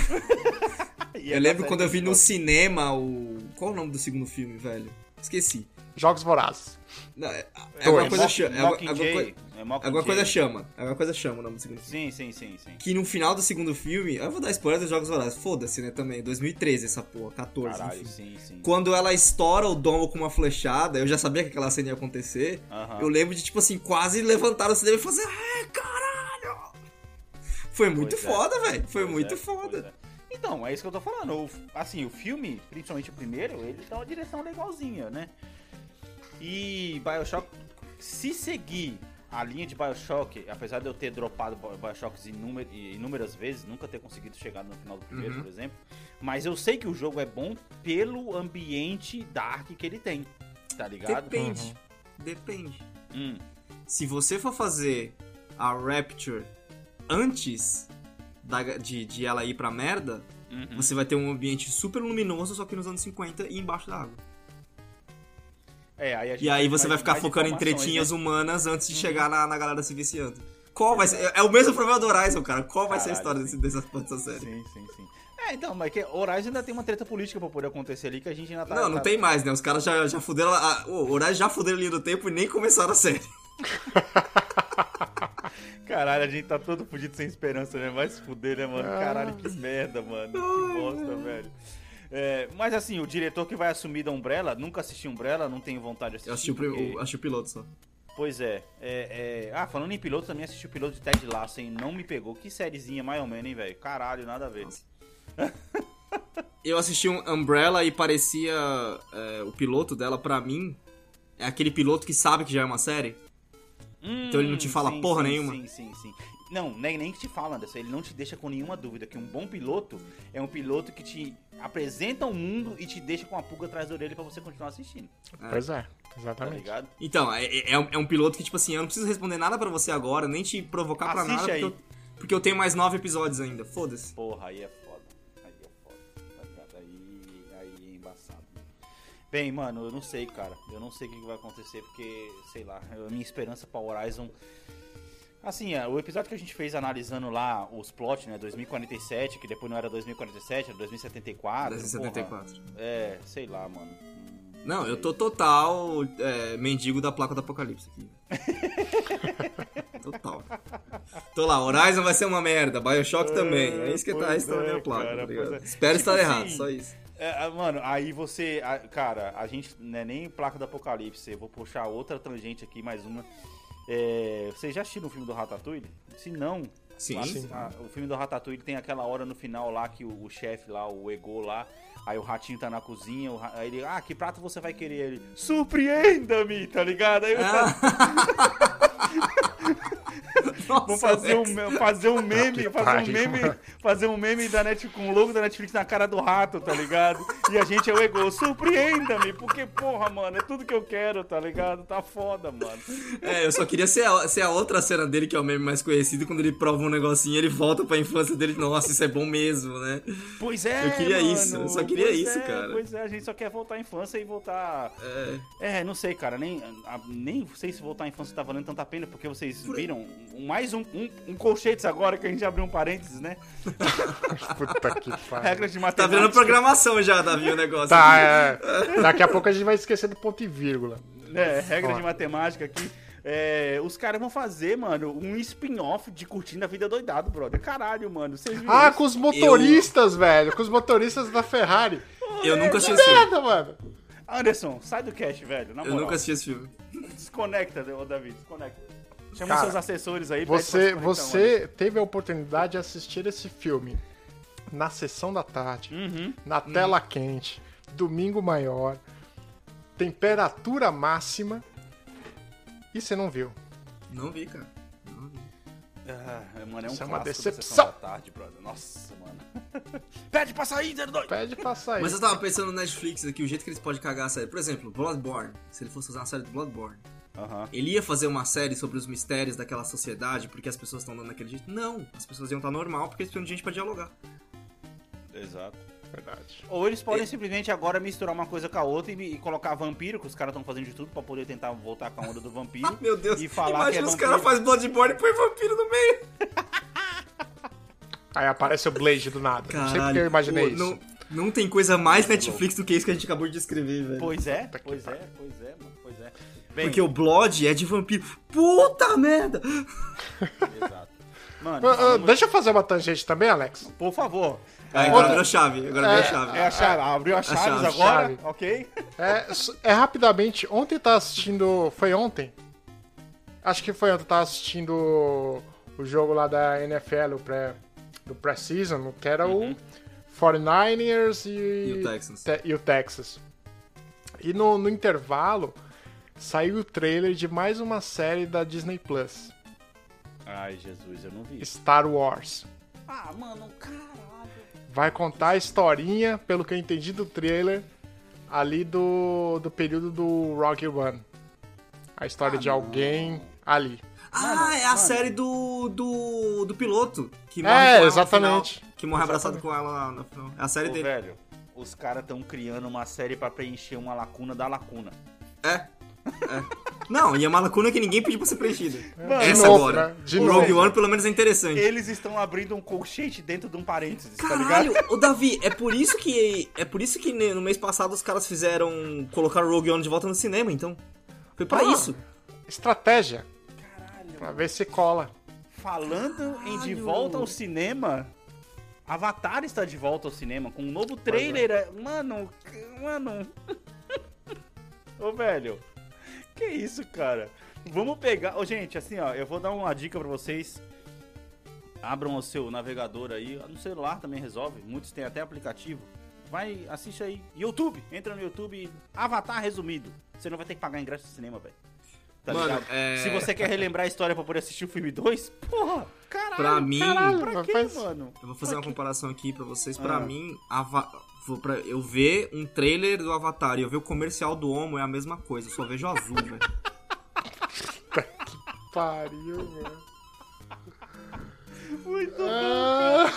eu é lembro quando eu vi no cinema o. Qual é o nome do segundo filme, velho? Esqueci. Jogos Vorazes. Não, é, é alguma coisa chama. É, alguma- alguma Mockingjay. coi- É Mockingjay. alguma coisa chama. Alguma coisa chama o nome do segundo filme. Sim, sim, sim, sim. Que no final do segundo filme. Eu vou dar spoiler dos Jogos Vorazes. Foda-se, né? Também. 2013 essa porra. 14. Caralho, enfim. sim, sim. Quando ela estoura o domo com uma flechada, eu já sabia que aquela cena ia acontecer. Aham. Eu lembro de, tipo assim, quase levantar o cinema e fazer. É, caralho! Foi muito Pois é. foda, velho. Foi Pois muito é, foda. é. Então, é isso que eu tô falando. O- assim, o filme, principalmente o primeiro, ele dá uma direção legalzinha, né? E Bioshock, se seguir a linha de Bioshock, apesar de eu ter dropado Bi- Bioshocks inúmer- inúmeras vezes, nunca ter conseguido chegar no final do primeiro, Uhum. por exemplo, mas eu sei que o jogo é bom pelo ambiente dark que ele tem, tá ligado? Depende. Depende. Hum, Se você for fazer a Rapture antes da- de, de ela ir pra merda, uhum. você vai ter um ambiente super luminoso, só que nos anos 50 e embaixo da água. É, aí E aí você vai ficar focando em informações, tretinhas né? Uhum. humanas antes de chegar na, na galera se viciando. Qual vai ser? É o mesmo problema do Horizon, cara. Qual vai ser a Caralho, história desse, dessa, dessa série? Sim, sim, sim. É, então, mas que Horizon ainda tem uma treta política pra poder acontecer ali que a gente ainda tá. Não, não tá- tem mais, né? Os caras já, já fuderam. A, o Horizon já fuderam a linha do tempo e nem começaram a série. Caralho, a gente tá todo fudido sem esperança, né? Vai se fuder, né, mano? Caralho, que merda, mano. Que bosta, velho. É, mas assim, o diretor que vai assumir da Umbrella, nunca assisti Umbrella, não tenho vontade de assistir. Eu assisti porque- o, assisti o piloto só. Pois é, é, é- Ah, falando em piloto, também assisti o piloto de Ted Lasso, hein? Não me pegou. Que sériezinha, mais ou menos, hein, velho? Caralho, nada a ver. Eu assisti um Umbrella e parecia. é, o piloto dela, pra mim, é aquele piloto que sabe que já é uma série. Então ele não te fala Hum, sim, porra sim, nenhuma? Sim, sim, sim. Não, nem, nem que te fala, Anderson. Ele não te deixa com nenhuma dúvida que um bom piloto é um piloto que te apresenta o mundo e te deixa com a pulga atrás da orelha pra você continuar assistindo. Pois é, Tá exatamente. ligado? Então, é, é- é um, é um piloto que, tipo assim, eu não preciso responder nada pra você agora, nem te provocar pra Assiste nada, aí. porque eu, porque eu tenho mais nove episódios ainda. Foda-se. Porra, aí é foda. Aí é foda. Tá ligado? Aí, aí é embaçado. Bem, mano, eu não sei, cara. Eu não sei o que que vai acontecer, porque, sei lá, a minha esperança pra Horizon. Assim, é, o episódio que a gente fez analisando lá os plots, né? 2047, que depois não era 2047, era 2074. 2074. porra, é, sei lá, mano. Não, eu tô total é, mendigo da placa do apocalipse aqui. total. Tô lá, Horizon vai ser uma merda, Bioshock também. É isso que tá restando a é, minha placa, cara, tá é. Espero Tipo estar assim, errado, só isso. É, ah, mano, aí você. Cara, a gente não é nem placa do apocalipse. Eu vou puxar outra tangente aqui, mais uma. É, vocês já assistiram o filme do Ratatouille? Se não. Sim. assim, ah, o filme do Ratatouille tem aquela hora no final lá que o, o chefe lá, o Ego lá. Aí o ratinho tá na cozinha, o aí ele, ah, que prato você vai querer? Ele, surpreenda-me, tá ligado? Aí eu Vamos fazer um, fazer um meme, fazer um meme, fazer um meme da Net, com o logo da Netflix na cara do rato, tá ligado? E a gente é o ego, surpreenda-me, porque, porra, mano, é tudo que eu quero, tá ligado? Tá foda, mano. É, eu só queria ser a, ser a outra cena dele, que é o meme mais conhecido, quando ele prova um negocinho ele volta pra infância dele. Nossa, isso é bom mesmo, né? Pois é, Eu queria mano, isso, eu só queria pois isso, é, cara. Pois é, a gente só quer voltar à infância e voltar... É. É, não sei, cara, nem, a- nem sei se voltar à infância tá valendo tanta pena, porque vocês viram um- mais um, um, um colchetes agora, que a gente abriu um parênteses, né? Puta que pariu. Regras de Tá matemática. virando programação já, Davi, o negócio. Tá, é. Daqui a pouco a gente vai esquecer do ponto e vírgula. É, regra de matemática aqui. É, os caras vão fazer, mano, um spin-off de Curtindo a Vida Doidado, brother. Caralho, mano. Vocês viram Ah, isso? com os motoristas, velho. Com os motoristas da Ferrari. Eu nunca Que assisti esse filme. merda, mano. Anderson, sai do cast, velho. Na Eu nunca assisti esse filme. Desconecta, ô David, desconecta. Chama Cara, seus assessores aí. Você, você teve a oportunidade de assistir esse filme na sessão da tarde, Uhum. na tela quente, domingo maior, temperatura máxima, e você não viu. Não vi, cara. Não vi. Ah, mano, é um Isso é uma decepção. Da tarde, brother. Nossa, mano. Pede pra sair, 02! Pede pra sair. Mas eu tava pensando no Netflix aqui, o jeito que eles podem cagar a série. Por exemplo, Bloodborne. Se ele fosse fazer uma série do Bloodborne. Aham. Ele ia fazer uma série sobre os mistérios daquela sociedade, porque as pessoas estão dando daquele jeito? Não, as pessoas iam estar normal porque eles precisam de gente pra dialogar. Exato. Verdade. Ou eles podem simplesmente agora misturar uma coisa com a outra e, e colocar vampiro, que os caras estão fazendo de tudo pra poder tentar voltar com a onda do vampiro. Ah, meu Deus, E falar que é imagina os caras fazem Bloodborne e põe vampiro no meio. Aí aparece o Blade do nada. não sei Caralho, porque eu imaginei pô, isso. Não, não tem coisa mais Netflix do que isso que a gente acabou de descrever, velho. Pois é, pois é, pois é, mano, pois é. Bem, Porque o Blood é de vampiro. Puta merda! Exato. Mano, Ah, ah, falamos- deixa eu fazer uma tangente também, Alex. por favor. Aí, agora virou chave, agora virou chave. É a chave, abriu as chaves chave. agora, Chave. ok? É, é rapidamente. Ontem eu tava assistindo. Foi ontem? Acho que foi ontem. Eu tava assistindo o jogo lá da NFL, o pré, do pré-season, que era o 49ers e, E o Texans. Te- e o Texas. E no, no intervalo saiu o trailer de mais uma série da Disney Plus, Ai, Jesus, eu não vi. Star Wars. Ah, mano, caralho. Vai contar a historinha, pelo que eu entendi do trailer, ali do, do período do Rogue One. A história de alguém ali. Ah, é a mano. série do, do, do piloto. Que É, morre no exatamente. final, que morre abraçado com ela lá no final. É a série Ô, dele. velho, os caras estão criando uma série pra preencher uma lacuna da lacuna. É. É. Não, e é uma lacuna que ninguém pediu pra ser preenchida. Mano, Essa novo, agora. né? De o novo. Rogue One, pelo menos, é interessante. Eles estão abrindo um colchete dentro de um parênteses, tá ligado? Caralho, ô Davi, é por isso que. É por isso que no mês passado os caras fizeram. colocaram o Rogue One de volta no cinema, então. Foi pra Ah. isso. Estratégia. Caralho. Pra ver se cola. Falando em de Caralho. volta ao cinema, Avatar está de volta ao cinema com um novo trailer. é- Mano, mano. Ô, velho. Que isso, cara? Vamos pegar. Ô, gente, assim, ó, eu vou dar uma dica pra vocês. Abram o seu navegador aí. No celular também resolve. Muitos têm até aplicativo. Vai, assiste aí. YouTube. Entra no YouTube. Avatar resumido. Você não vai ter que pagar ingresso de cinema, velho. Tá Mano, ligado? é- Se você quer relembrar a história pra poder assistir o filme 2, porra, caralho. Pra mim- Caralho, pra quê, faz- mano? Eu vou fazer uma comparação aqui pra vocês. Pra Ah. mim, Ava- pra eu ver um trailer do Avatar e eu ver o comercial do Homo é a mesma coisa. Eu só vejo azul, velho. Pariu, mano. Muito Ah,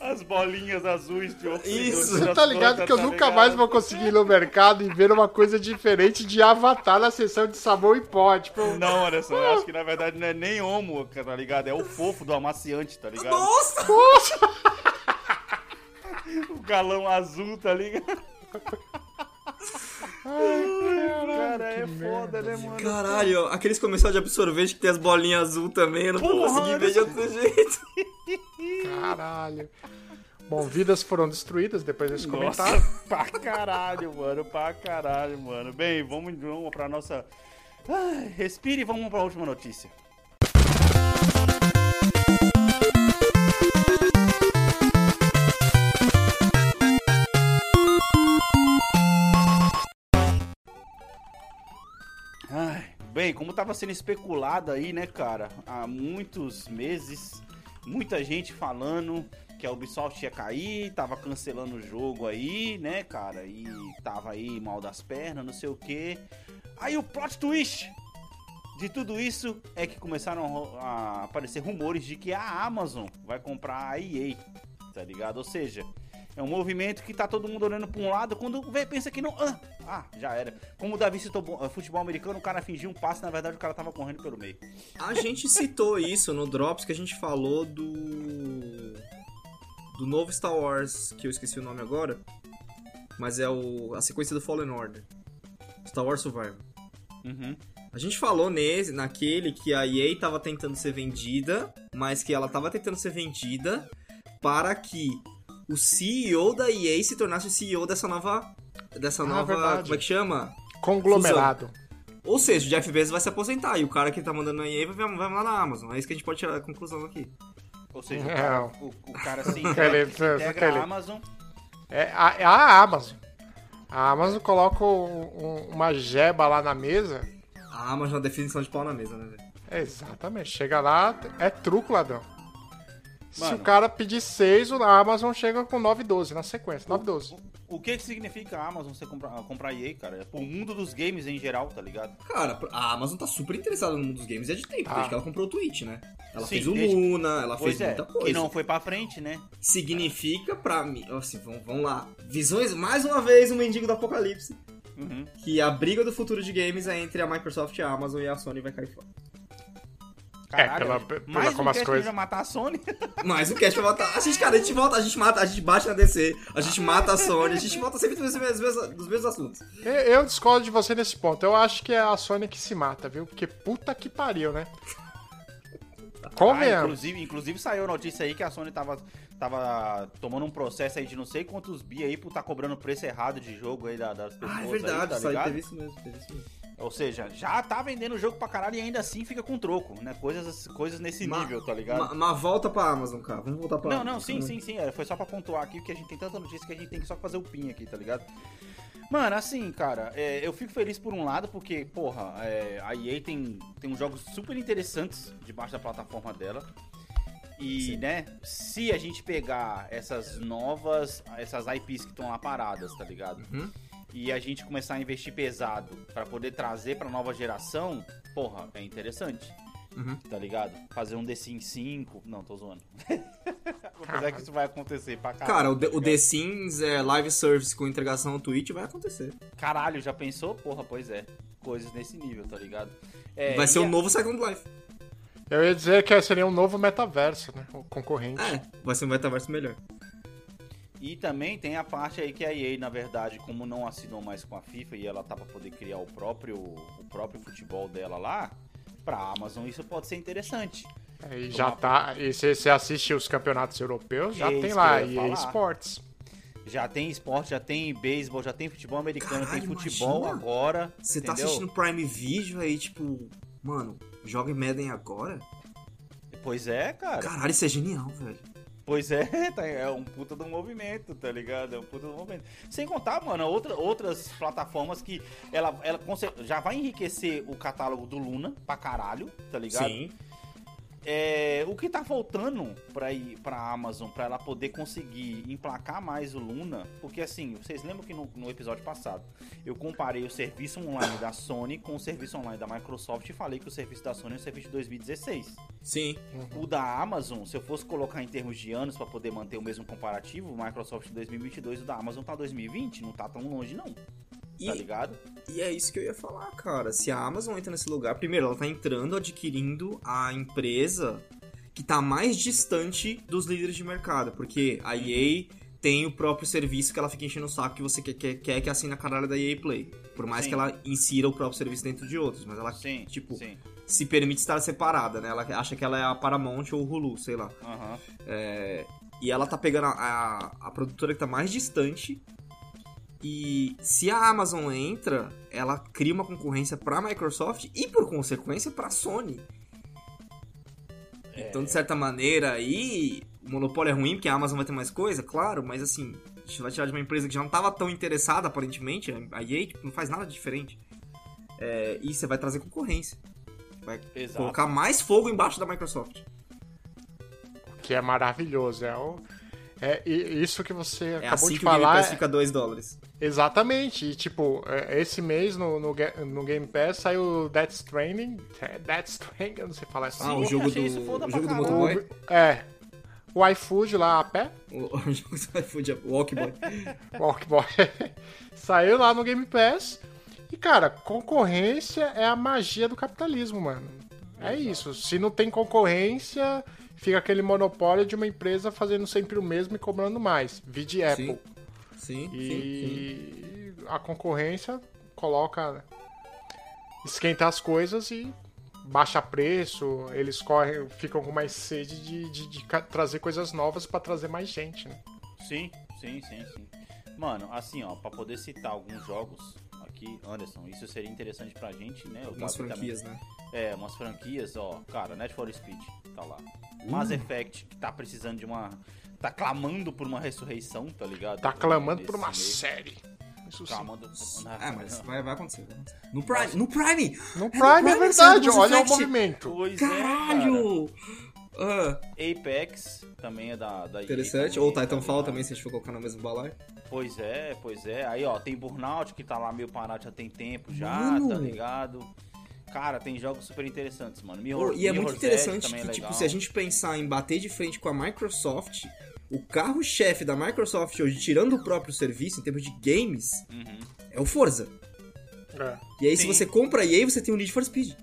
As bolinhas azuis de. Isso. você tá ligado que eu nunca mais vou conseguir ir no mercado e ver uma coisa diferente de Avatar na sessão de sabão e pó. Tipo, Não, olha só, eu acho que na verdade não é nem homo, tá ligado? É o fofo do amaciante, tá ligado? Nossa! O galão azul, tá ligado? Cara, é foda, né, mano? Caralho, aqueles comerciais de absorvente que tem as bolinhas azul também, eu não vou Porra, conseguir ver de outro jeito. caralho. Bom, vidas foram destruídas depois desse Nossa, comentário. pra caralho, mano, pra caralho, mano. Bem, vamos, vamos pra nossa... Ai, respire e vamos pra última notícia. Como tava sendo especulado aí, né, cara, há muitos meses, muita gente falando que a Ubisoft ia cair, tava cancelando o jogo aí, né, cara, e tava aí mal das pernas, não sei o que. Aí o plot twist de tudo isso é que começaram a aparecer rumores de que a Amazon vai comprar a EA, tá ligado? Ou seja, é um movimento que tá todo mundo olhando pra um lado, quando vê, pensa que não. Ah, ah, já era. Como o Davi citou eh, futebol americano, o cara fingiu um passe, na verdade o cara tava correndo pelo meio. A gente citou isso no Drops que a gente falou do. do novo Star Wars, que eu esqueci o nome agora. Mas é o a sequência do Fallen Order. Star Wars Survivor. Uhum. A gente falou nesse, naquele que a EA tava tentando ser vendida, mas que ela tava tentando ser vendida para que o CEO da EA se tornasse o CEO dessa nova. Dessa Ah, nova. verdade. Como é que chama? Conglomerado. Ou seja, o Jeff Bezos vai se aposentar e o cara que tá mandando na EA vai, vai mandar na Amazon. É isso que a gente pode tirar a conclusão aqui. Ou seja, o Não. cara, o, o cara se integra, integra a Amazon. É a, é a Amazon. A Amazon coloca um- um- uma jeba lá na mesa. A Amazon é uma definição de pau na mesa, né, velho? Exatamente. Chega lá, é truco, ladrão. Se Mano. o cara pedir 6, a Amazon chega com 9,12 na sequência. 9,12. O que que significa a Amazon você comprar, comprar EA, cara? É pro mundo dos games em geral, tá ligado? Cara, a Amazon tá super interessada no mundo dos games e é de tempo, desde Ah. que ela comprou o Twitch, né? Ela Sim, fez o desde- Luna, ela Pois fez é, muita coisa. que não foi pra frente, né? Significa pra mim, assim, vamos, vamos lá. Visões, mais uma vez, o mendigo do apocalipse. Uhum. Que a briga do futuro de games é entre a Microsoft e a Amazon e a Sony vai cair fora. Caralho, pela- pela mais como um as coisas- pra matar a Sony. Mas o cast vai matar. A gente, cara, a gente volta, a gente mata, a gente bate na DC, a gente mata a Sony, a gente volta sempre dos mesmos, dos mesmos- assuntos. Eu, eu discordo de você nesse ponto. Eu acho que é a Sony que se mata, viu? Porque puta que pariu, né? Ah, inclusive, inclusive saiu a notícia aí que a Sony tava, tava tomando um processo aí de não sei quantos bi aí por tá cobrando preço errado de jogo aí da- das pessoas Ah, é aí, verdade, tá saiu, teve isso mesmo, teve isso mesmo. Ou seja, já tá vendendo o jogo pra caralho e ainda assim fica com troco, né? Coisas, coisas nesse Ma- nível, tá ligado? Ma- Mas volta pra Amazon, cara. Vamos voltar pra Não, Amazon. não, sim, cara. sim, sim. é, Foi só pra pontuar aqui, porque a gente tem tanta notícia que a gente tem que só fazer o pin aqui, tá ligado? Mano, assim, cara, é, eu fico feliz por um lado, porque, porra, é, a EA tem, tem uns jogos super interessantes debaixo da plataforma dela. E, né, se a gente pegar essas novas, essas IPs que estão lá paradas, tá ligado? Uhum. E a gente começar a investir pesado pra poder trazer pra nova geração, porra, é interessante. Uhum. Tá ligado? Fazer um The Sims 5. Não, tô zoando. Apesar que isso vai acontecer pra caralho. Cara, o, The- tá o? The Sims é, live service com integração no Twitch vai acontecer. Caralho, já pensou? Porra, pois é. Coisas nesse nível, tá ligado? É, vai ser o a- novo Second Life. Eu ia dizer que seria um novo metaverso, né? O concorrente. É, vai ser um metaverso melhor. E também tem a parte aí que a EA, na verdade, como não assinou mais com a FIFA e ela tá pra poder criar o próprio, o próprio futebol dela lá, pra Amazon isso pode ser interessante. É, E já tá. E se você assiste os campeonatos europeus, já É tem lá EA. Sports. Já tem esporte, já tem beisebol, já tem futebol americano, Caralho, tem futebol imagina. agora. Você tá assistindo Prime Video aí, tipo, mano, joga Madden agora? Pois é, cara. Caralho, isso é genial, velho. Pois é, tá- é um puta do movimento, tá ligado? É um puta do movimento. Sem contar, mano, outra, outras plataformas que ela, ela já vai enriquecer o catálogo do Luna pra caralho, tá ligado? É, o que tá faltando pra ir pra Amazon, pra ela poder conseguir emplacar mais o Luna, porque assim, vocês lembram que no, no episódio passado eu comparei o serviço online da Sony com o serviço online da Microsoft e falei que o serviço da Sony é um serviço de 2016. Sim. O da Amazon, se eu fosse colocar em termos de anos pra poder manter o mesmo comparativo, o Microsoft 2022 e o da Amazon tá 2020, não tá tão longe não, E, tá ligado? e é isso que eu ia falar, cara. Se a Amazon entra nesse lugar, primeiro, ela tá entrando, adquirindo a empresa que tá mais distante dos líderes de mercado. Porque a EA tem o próprio serviço que ela fica enchendo o saco que você quer, quer, quer que assine a caralho da EA Play. Por mais Sim. que ela insira o próprio serviço dentro de outros. Mas ela, Sim, tipo, sim. se permite estar separada, né? Ela acha que ela é a Paramount ou o Hulu, sei lá. Aham. É, e ela tá pegando a, a, a produtora que tá mais distante. E se a Amazon entra, ela cria uma concorrência pra Microsoft e, por consequência, pra Sony. Então, de certa maneira, aí o monopólio é ruim porque a Amazon vai ter mais coisa, claro, mas assim, a gente vai tirar de uma empresa que já não tava tão interessada, aparentemente, a EA tipo, não faz nada diferente. É, e você vai trazer concorrência. Vai Exato. colocar mais fogo embaixo da Microsoft. Que é maravilhoso. É, o, é isso que você É acabou assim de que o Game falar. Pass fica 2 dólares. Exatamente. E, tipo, é, esse mês no, no, no Game Pass saiu Death Stranding. É, Death Stranding, eu não sei falar essa Ah, o jogo do, o jogo do motoboy? É. O iFood lá a pé, O, o jogo do iFood, o Walkboy. Walkboy, saiu lá no Game Pass. E, cara, concorrência é a magia do capitalismo, mano. É isso. Se não tem concorrência, fica aquele monopólio de uma empresa fazendo sempre o mesmo e cobrando mais. Vide Apple. Sim, sim, sim. E a concorrência coloca. esquenta as coisas e baixa preço, eles correm, ficam com mais sede de, de- de trazer coisas novas pra trazer mais gente, né? Sim, sim, sim, sim. Mano, assim, ó, pra poder citar alguns jogos aqui, Anderson, isso seria interessante pra gente, né? Umas franquias, também- né? É, umas franquias, ó, cara, Net for Speed, tá lá. Mass Effect, que tá precisando de uma. Tá clamando por uma ressurreição, tá ligado? Tá clamando por uma meio. série. Isso sim. Calma, do... Ah, mas vai, vai acontecer. No Prime! No Prime! No Prime é Prime sai verdade, olha o movimento. Pois é, Ah, Apex também é da, da interessante. também, Ou tá Titanfall ligado? também, se a gente for colocar no mesmo balaio. Pois é, pois é. Aí, ó, tem Burnout que tá lá meio parado já tem tempo já, Mano. tá ligado? Cara, tem jogos super interessantes, mano. Mirror, e é muito interessante também que, é tipo, se a gente pensar em bater de frente com a Microsoft, o carro-chefe da Microsoft hoje, tirando o próprio serviço, em termos de games, Uhum. é o Forza. É. E aí, se Sim. você compra a EA, você tem um Need for Speed.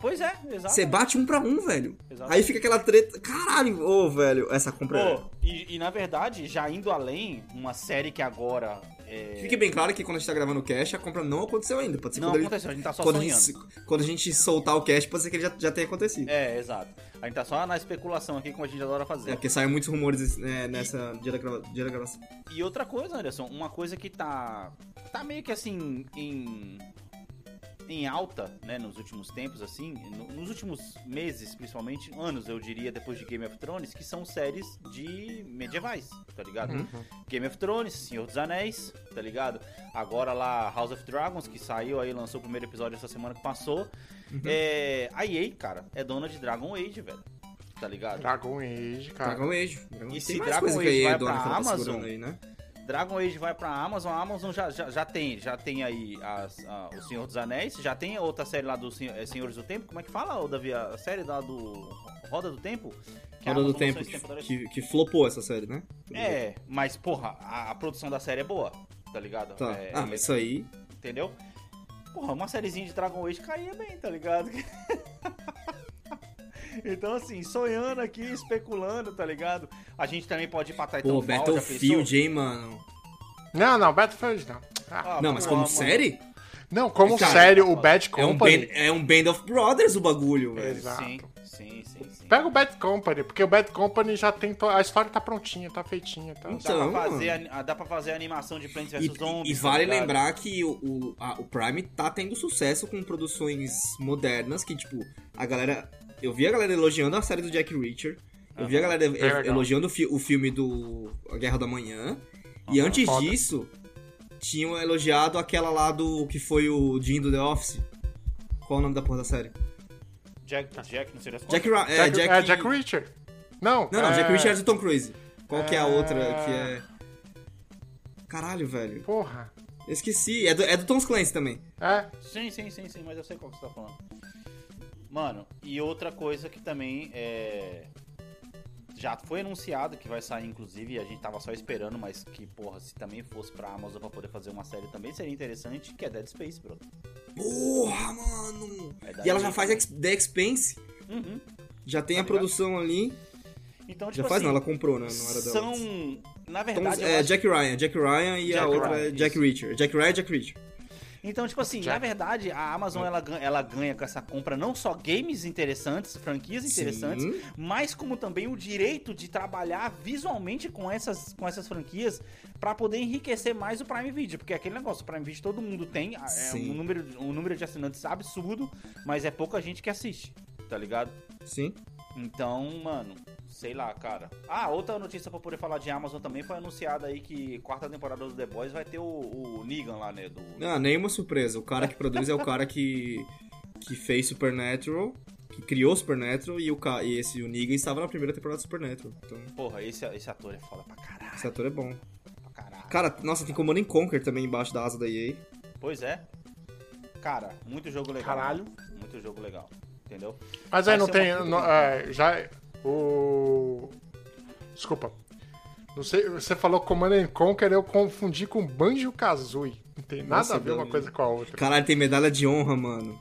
Pois é, exato. Você bate um pra um, velho. Exato. Aí fica aquela treta. Caralho, ô, velho, essa compra. Pô, e, e, na verdade, já indo além, uma série que agora. É... Fique bem claro que quando a gente tá gravando o cache, a compra não aconteceu ainda. Pode ser Não quando ele- aconteceu, a gente tá só quando a, sonhando. gente, quando a gente soltar o cache, pode ser que ele já, já tenha acontecido. É, exato. A gente tá só na especulação aqui, como a gente adora fazer. É, porque saem muitos rumores né, nessa dia da, grava- dia da gravação. E outra coisa, Anderson, uma coisa que tá. tá meio que assim, em. Em alta, né, nos últimos tempos, assim, no- nos últimos meses, principalmente, anos, eu diria, depois de Game of Thrones, que são séries de medievais, tá ligado? Uhum. Game of Thrones, Senhor dos Anéis, tá ligado? Agora lá, House of Dragons, que saiu aí, lançou o primeiro episódio essa semana que passou. Uhum. É, a EA, cara, é dona de Dragon Age, velho. Tá ligado? Dragon Age, cara. Dragon Age. Dragon E se Tem mais Dragon coisa que a Age EA vai dona pra tá Amazon, aí, né? Dragon Age vai pra Amazon, a Amazon já, já, já tem, já tem aí as, a- o Senhor dos Anéis, já tem outra série lá do Senhor- é, Senhores do Tempo, como é que fala, Davi? A série lá do Roda do Tempo? Roda do Tempo, que, que flopou essa série, né? É, mas porra, a, a produção da série é boa, tá ligado? Tá. É, ah, mas isso aí. Entendeu? Porra, uma sériezinha de Dragon Age caía bem, tá ligado? Então, assim, sonhando aqui, especulando, tá ligado? A gente também pode ir pra Titanfall, Pô, já Battlefield, hein, mano. Não, não, Battlefield não. Ah? Ah, não, mas como série? não, como Cara, série, o Bad É um, Company. band, é um Band of Brothers o bagulho, velho. Exato. Sim, sim, sim, sim. Pega o Bad Company, porque o Bad Company já tem. to- A história tá prontinha, tá feitinha. Tá... Dá, Então, pra fazer, mano. a- dá pra fazer a animação de Plants vs Zombies. e tá vale lembrar que o, o, a- o Prime tá tendo sucesso com produções modernas que, tipo, a galera. Eu vi a galera elogiando a série do Jack Reacher. Eu vi a galera legal. elogiando o, fi- o filme do A Guerra da Manhã. E antes foda. disso, tinham elogiado aquela lá do que foi o Jim do The Office. Qual o nome da porra da série? Jack, Jack, não sei das Jack. Ra- é, Jack, Jack, é, Jack Reacher. Não, Não, não, é... Jack Reacher é do Tom Cruise. Qual que é a É. outra que é. Caralho, velho. Porra. Eu esqueci. É do, é do Tom Clancy também. É, Sim, sim, sim, sim, mas eu sei qual que você tá falando. Mano, e outra coisa que também é. Já foi anunciado que vai sair, inclusive, e a gente tava só esperando, mas que, porra, se também fosse pra Amazon pra poder fazer uma série também seria interessante, que é Dead Space, bro. Porra, mano! É E ela já faz The Expense. Uhum. Já tem Tá a ligado? produção ali. Então, tipo Já faz assim, não, ela comprou, né? Não era dela. São. Na Então, verdade, eu é acho- Jack Ryan. Jack Ryan e a Jack outra Ryan, é Jack isso. Reacher. Jack Ryan e Jack Reacher. Então, tipo assim, na verdade, a Amazon ela ganha, ela ganha com essa compra não só games interessantes, franquias interessantes, Sim. mas como também o direito de trabalhar visualmente com essas, com essas franquias pra poder enriquecer mais o Prime Video, porque é aquele negócio, o Prime Video todo mundo tem, é um número, um número de assinantes absurdo, mas é pouca gente que assiste, tá ligado? Sim. Então, mano, sei lá, cara. Ah, outra notícia pra poder falar de Amazon também foi anunciada aí que quarta temporada do The Boys vai ter o, o Negan lá, né, do... Ah, nenhuma surpresa. O cara que produz é o cara que, que fez Supernatural, que criou Supernatural e, o, e esse o Negan estava na primeira temporada do Supernatural. Então, Porra, esse, esse ator é foda pra caralho, esse ator é bom. pra caralho. Cara, nossa, tem Command and Conquer também embaixo da asa da EA. Pois é. Cara, muito jogo legal. Caralho. mano. Muito jogo legal. Entendeu? Mas aí Vai não tem. não- é, já. O. Desculpa. Não sei, você falou Command and Conquer, eu confundi com Banjo Kazooie. Não tem nada Nossa, a ver uma coisa com a outra. Caralho, tem medalha de honra, mano.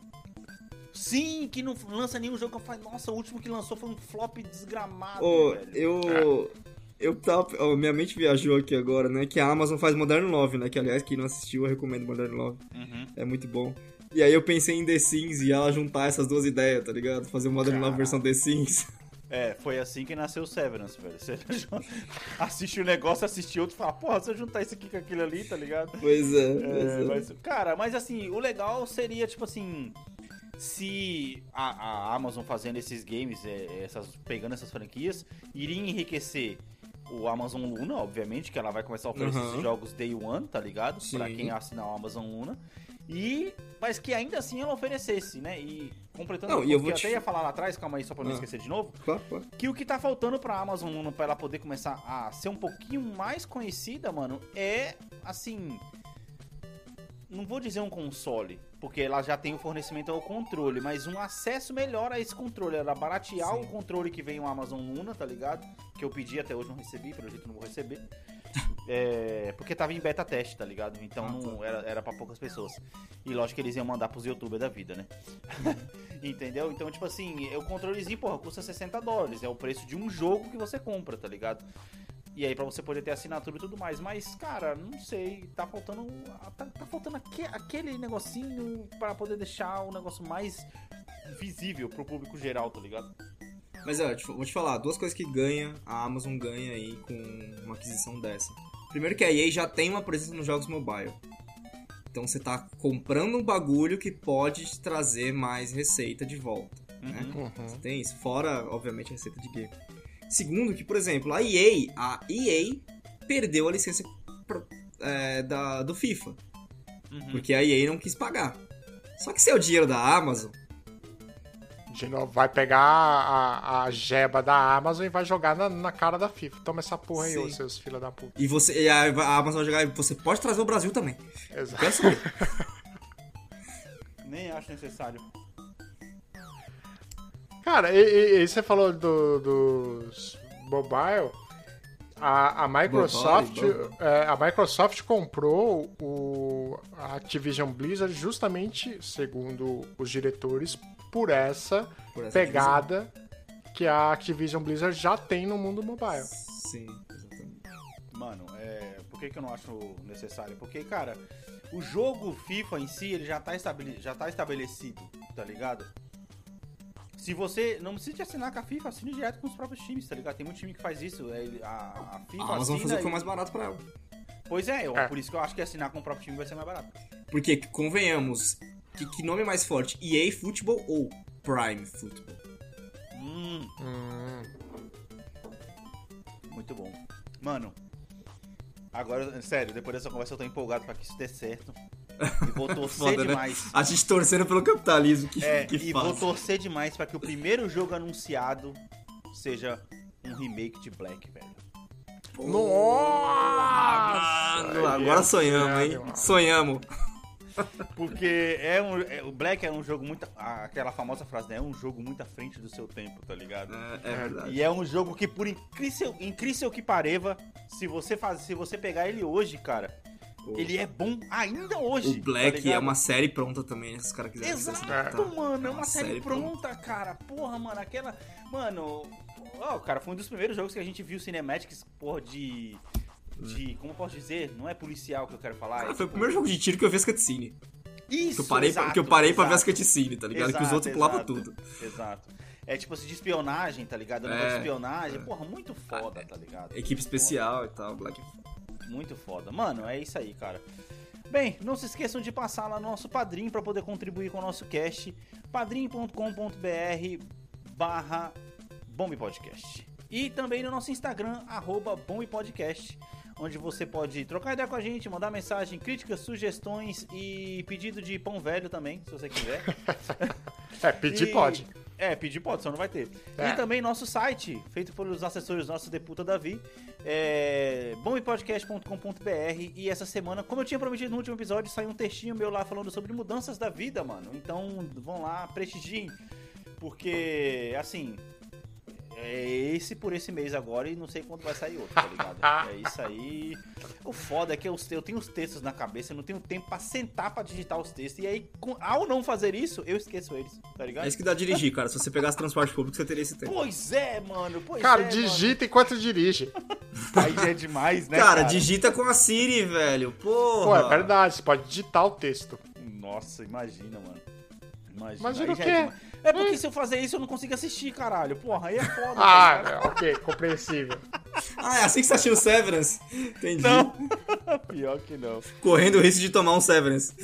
Sim, que não lança nenhum jogo que eu falo, nossa, o último que lançou foi um flop desgramado, Ô, velho. eu. Eu tava. ó, minha mente viajou aqui agora, né? Que a Amazon faz Modern Love, né? Que aliás, quem não assistiu, eu recomendo Modern Love. Uhum. É muito bom. E aí eu pensei em The Sims e ela juntar essas duas ideias, tá ligado? Fazer o Modern Love versão The Sims. É, foi assim que nasceu o Severance, velho. Você assiste o negócio, assiste outro e fala, porra, se eu juntar isso aqui com aquilo ali, tá ligado? Pois é, É, pois é. mas, cara, mas assim, o legal seria, tipo assim, se a, a Amazon fazendo esses games, é, essas, pegando essas franquias, iria enriquecer o Amazon Luna, obviamente, que ela vai começar a oferecer Uhum. esses jogos Day One, tá ligado? Sim. Pra quem assinar o Amazon Luna. E. Mas que ainda assim ela oferecesse, né? E completando Não, o eu que vou eu te- até ia falar lá atrás, calma aí, só pra não Ah. esquecer de novo. Claro, claro. Que o que tá faltando pra Amazon pra ela poder começar a ser um pouquinho mais conhecida, mano, é assim. Não vou dizer um console, porque ela já tem o fornecimento ao controle, mas um acesso melhor a esse controle. Era baratear o controle que vem o Amazon Luna, tá ligado? Que eu pedi até hoje não recebi, pelo jeito não vou receber. É, porque tava em beta teste, tá ligado? Então Ah, não era, era pra poucas pessoas. E lógico que eles iam mandar pros youtubers da vida, né? Entendeu? Então, tipo assim, o controlezinho, porra, custa 60 dólares. É o preço de um jogo que você compra, tá ligado? E aí pra você poder ter assinatura e tudo mais. Mas, cara, não sei. Tá faltando. Tá, tá faltando aque- aquele negocinho pra poder deixar o negócio mais visível pro público geral, tá ligado? Mas ó, te- vou te falar, duas coisas que ganha, a Amazon ganha aí com uma aquisição dessa. Primeiro que a EA já tem uma presença nos jogos mobile. Então você tá comprando um bagulho que pode te trazer mais receita de volta. Né? Você tem isso, fora, obviamente, a receita de game. Segundo, que, por exemplo, a EA, a EA perdeu a licença pro- é, da, do FIFA. Porque a EA não quis pagar. Só que se é o dinheiro da Amazon, De novo, vai pegar a, a jeba da Amazon e vai jogar na, na cara da FIFA. Toma essa porra aí, Sim. ô seus filha da puta. e você e a, a Amazon vai jogar, você pode trazer o Brasil também. Exato. Nem acho necessário. Cara, e, e- e você falou do, dos mobile. A, a Microsoft, Mobile, é, a Microsoft comprou o a Activision Blizzard justamente, segundo os diretores, por essa, Por essa pegada que a Activision Blizzard já tem no mundo mobile. Sim, exatamente. Mano, é. Por que, que eu não acho necessário? Porque, cara, o jogo FIFA em si, ele já tá, estabele... já tá estabelecido, tá ligado? Se você não precisa de assinar com a FIFA, assine direto com os próprios times, tá ligado? Tem muito time que faz isso. é, a, a FIFA A Amazon vai assina fazer o que for e- mais barato pra ela. Pois é, eu- É. por isso que eu acho que assinar com o próprio time vai ser mais barato. Porque, convenhamos, que, que nome é mais forte? EA Football ou Prime Football? Hum, Hum, muito bom. Mano, agora, sério, depois dessa conversa eu tô empolgado pra que isso dê certo. E vou torcer Foda, né? demais. A gente torcendo pelo capitalismo, que, É, que e faz. vou torcer demais pra que o primeiro jogo anunciado seja um remake de Black, velho. Mano, agora sonhamos, hein? mano. Sonhamos. Porque é um, é- o Black é um jogo muito. Aquela famosa frase, né? É um jogo muito à frente do seu tempo, tá ligado? É, é verdade. E é um jogo que, por incrível, incrível que pareva, se você, faz, se você pegar ele hoje, cara, ele é bom ainda hoje. O Black tá é uma série pronta também, né? Se os caras quiserem Exato, acessar. mano. É É uma, série, pronta, cara. Porra, mano, aquela. Mano. Ó, cara, foi um dos primeiros jogos que a gente viu cinematics, porra, de. De. Como eu posso dizer? Não é policial que eu quero falar. Cara, é foi o tipo- primeiro jogo de tiro que eu vi as cutscene. Isso, Que eu parei, pra, exato, que eu parei pra ver as exato. cutscene, tá ligado? que os Exato, outros pulavam exato, tudo. Exato. É tipo assim, de espionagem, tá ligado? É, Negócio de espionagem. Porra, muito foda, tá ligado? Equipe Muito especial e tal, Black. Muito foda. Mano, é isso aí, cara. Bem, não se esqueçam de passar lá no nosso padrinho pra poder contribuir com o nosso cast. padrim.com.br barra bombpodcast. E também no nosso Instagram, arroba bombpodcast, onde você pode trocar ideia com a gente, mandar mensagem, críticas, sugestões e pedido de pão velho também, se você quiser. É, pedir E- pode. É, pedir pode, só não vai ter. É. E também nosso site, feito pelos assessores nossos Deputa Davi, é bompodcast.com.br e essa semana, como eu tinha prometido no último episódio, saiu um textinho meu lá falando sobre mudanças da vida, mano. Então vão lá, prestigiem, porque, assim, é esse por esse mês agora e não sei quando vai sair outro, tá ligado? É isso aí. O foda é que eu, eu tenho os textos na cabeça, eu não tenho tempo pra sentar pra digitar os textos. E aí, com- ao não fazer isso, eu esqueço eles, tá ligado? É isso que dá a dirigir, cara. Se você pegasse transporte público, você teria esse tempo. Pois é, mano. Pois Cara, é, digita enquanto dirige. Mano. Aí é demais, né? cara, digita com a Siri, velho. Porra. Pô, é verdade, você pode digitar o texto. Nossa, imagina, mano. Imagina. Imagina o já quê? É. É porque se eu fazer isso, eu não consigo assistir, caralho. Porra, aí é foda. Ah, é, ok, compreensível. Ah, é assim que você assistindo Severance? Entendi. Não. Pior que não. Correndo o risco de tomar um Severance.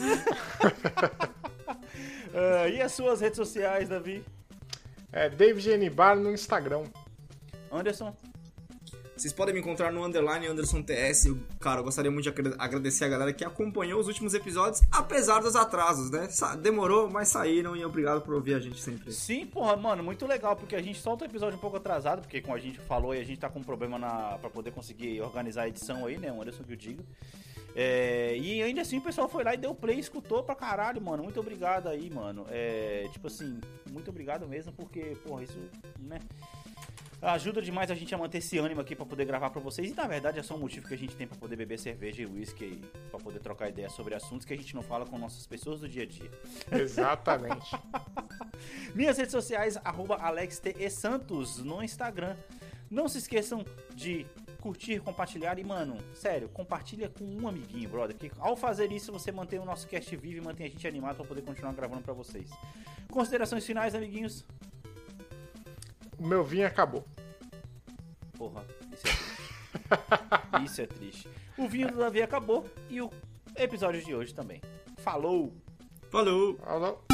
Ah, e as suas redes sociais, Davi? É David N. Bar no Instagram. Anderson? Vocês podem me encontrar no underline Anderson TS. Eu, cara, eu gostaria muito de agra- agradecer a galera que acompanhou os últimos episódios, apesar dos atrasos, né? Demorou, mas saíram e obrigado por ouvir a gente sempre. Sim, porra, mano, muito legal, porque a gente solta o episódio um pouco atrasado, porque como a gente falou aí, a gente tá com um problema na, pra poder conseguir organizar a edição aí, né? O Anderson que eu digo. É, e ainda assim o pessoal foi lá e deu play, escutou pra caralho, mano. Muito obrigado aí, mano. É, tipo assim, muito obrigado mesmo, porque, porra, isso, né? Ajuda demais a gente a manter esse ânimo aqui pra poder gravar pra vocês. E na verdade é só um motivo que a gente tem pra poder beber cerveja e uísque aí, pra poder trocar ideias sobre assuntos que a gente não fala com nossas pessoas do dia a dia. Exatamente. Minhas redes sociais, AlexTESantos no Instagram. Não se esqueçam de curtir, compartilhar e, mano, sério, compartilha com um amiguinho, brother. Que ao fazer isso, você mantém o nosso cast vivo e mantém a gente animado pra poder continuar gravando pra vocês. Considerações finais, amiguinhos? O meu vinho acabou. Porra, isso é triste. isso é triste. O vinho do Davi acabou e o episódio de hoje também. Falou! Falou! Falou.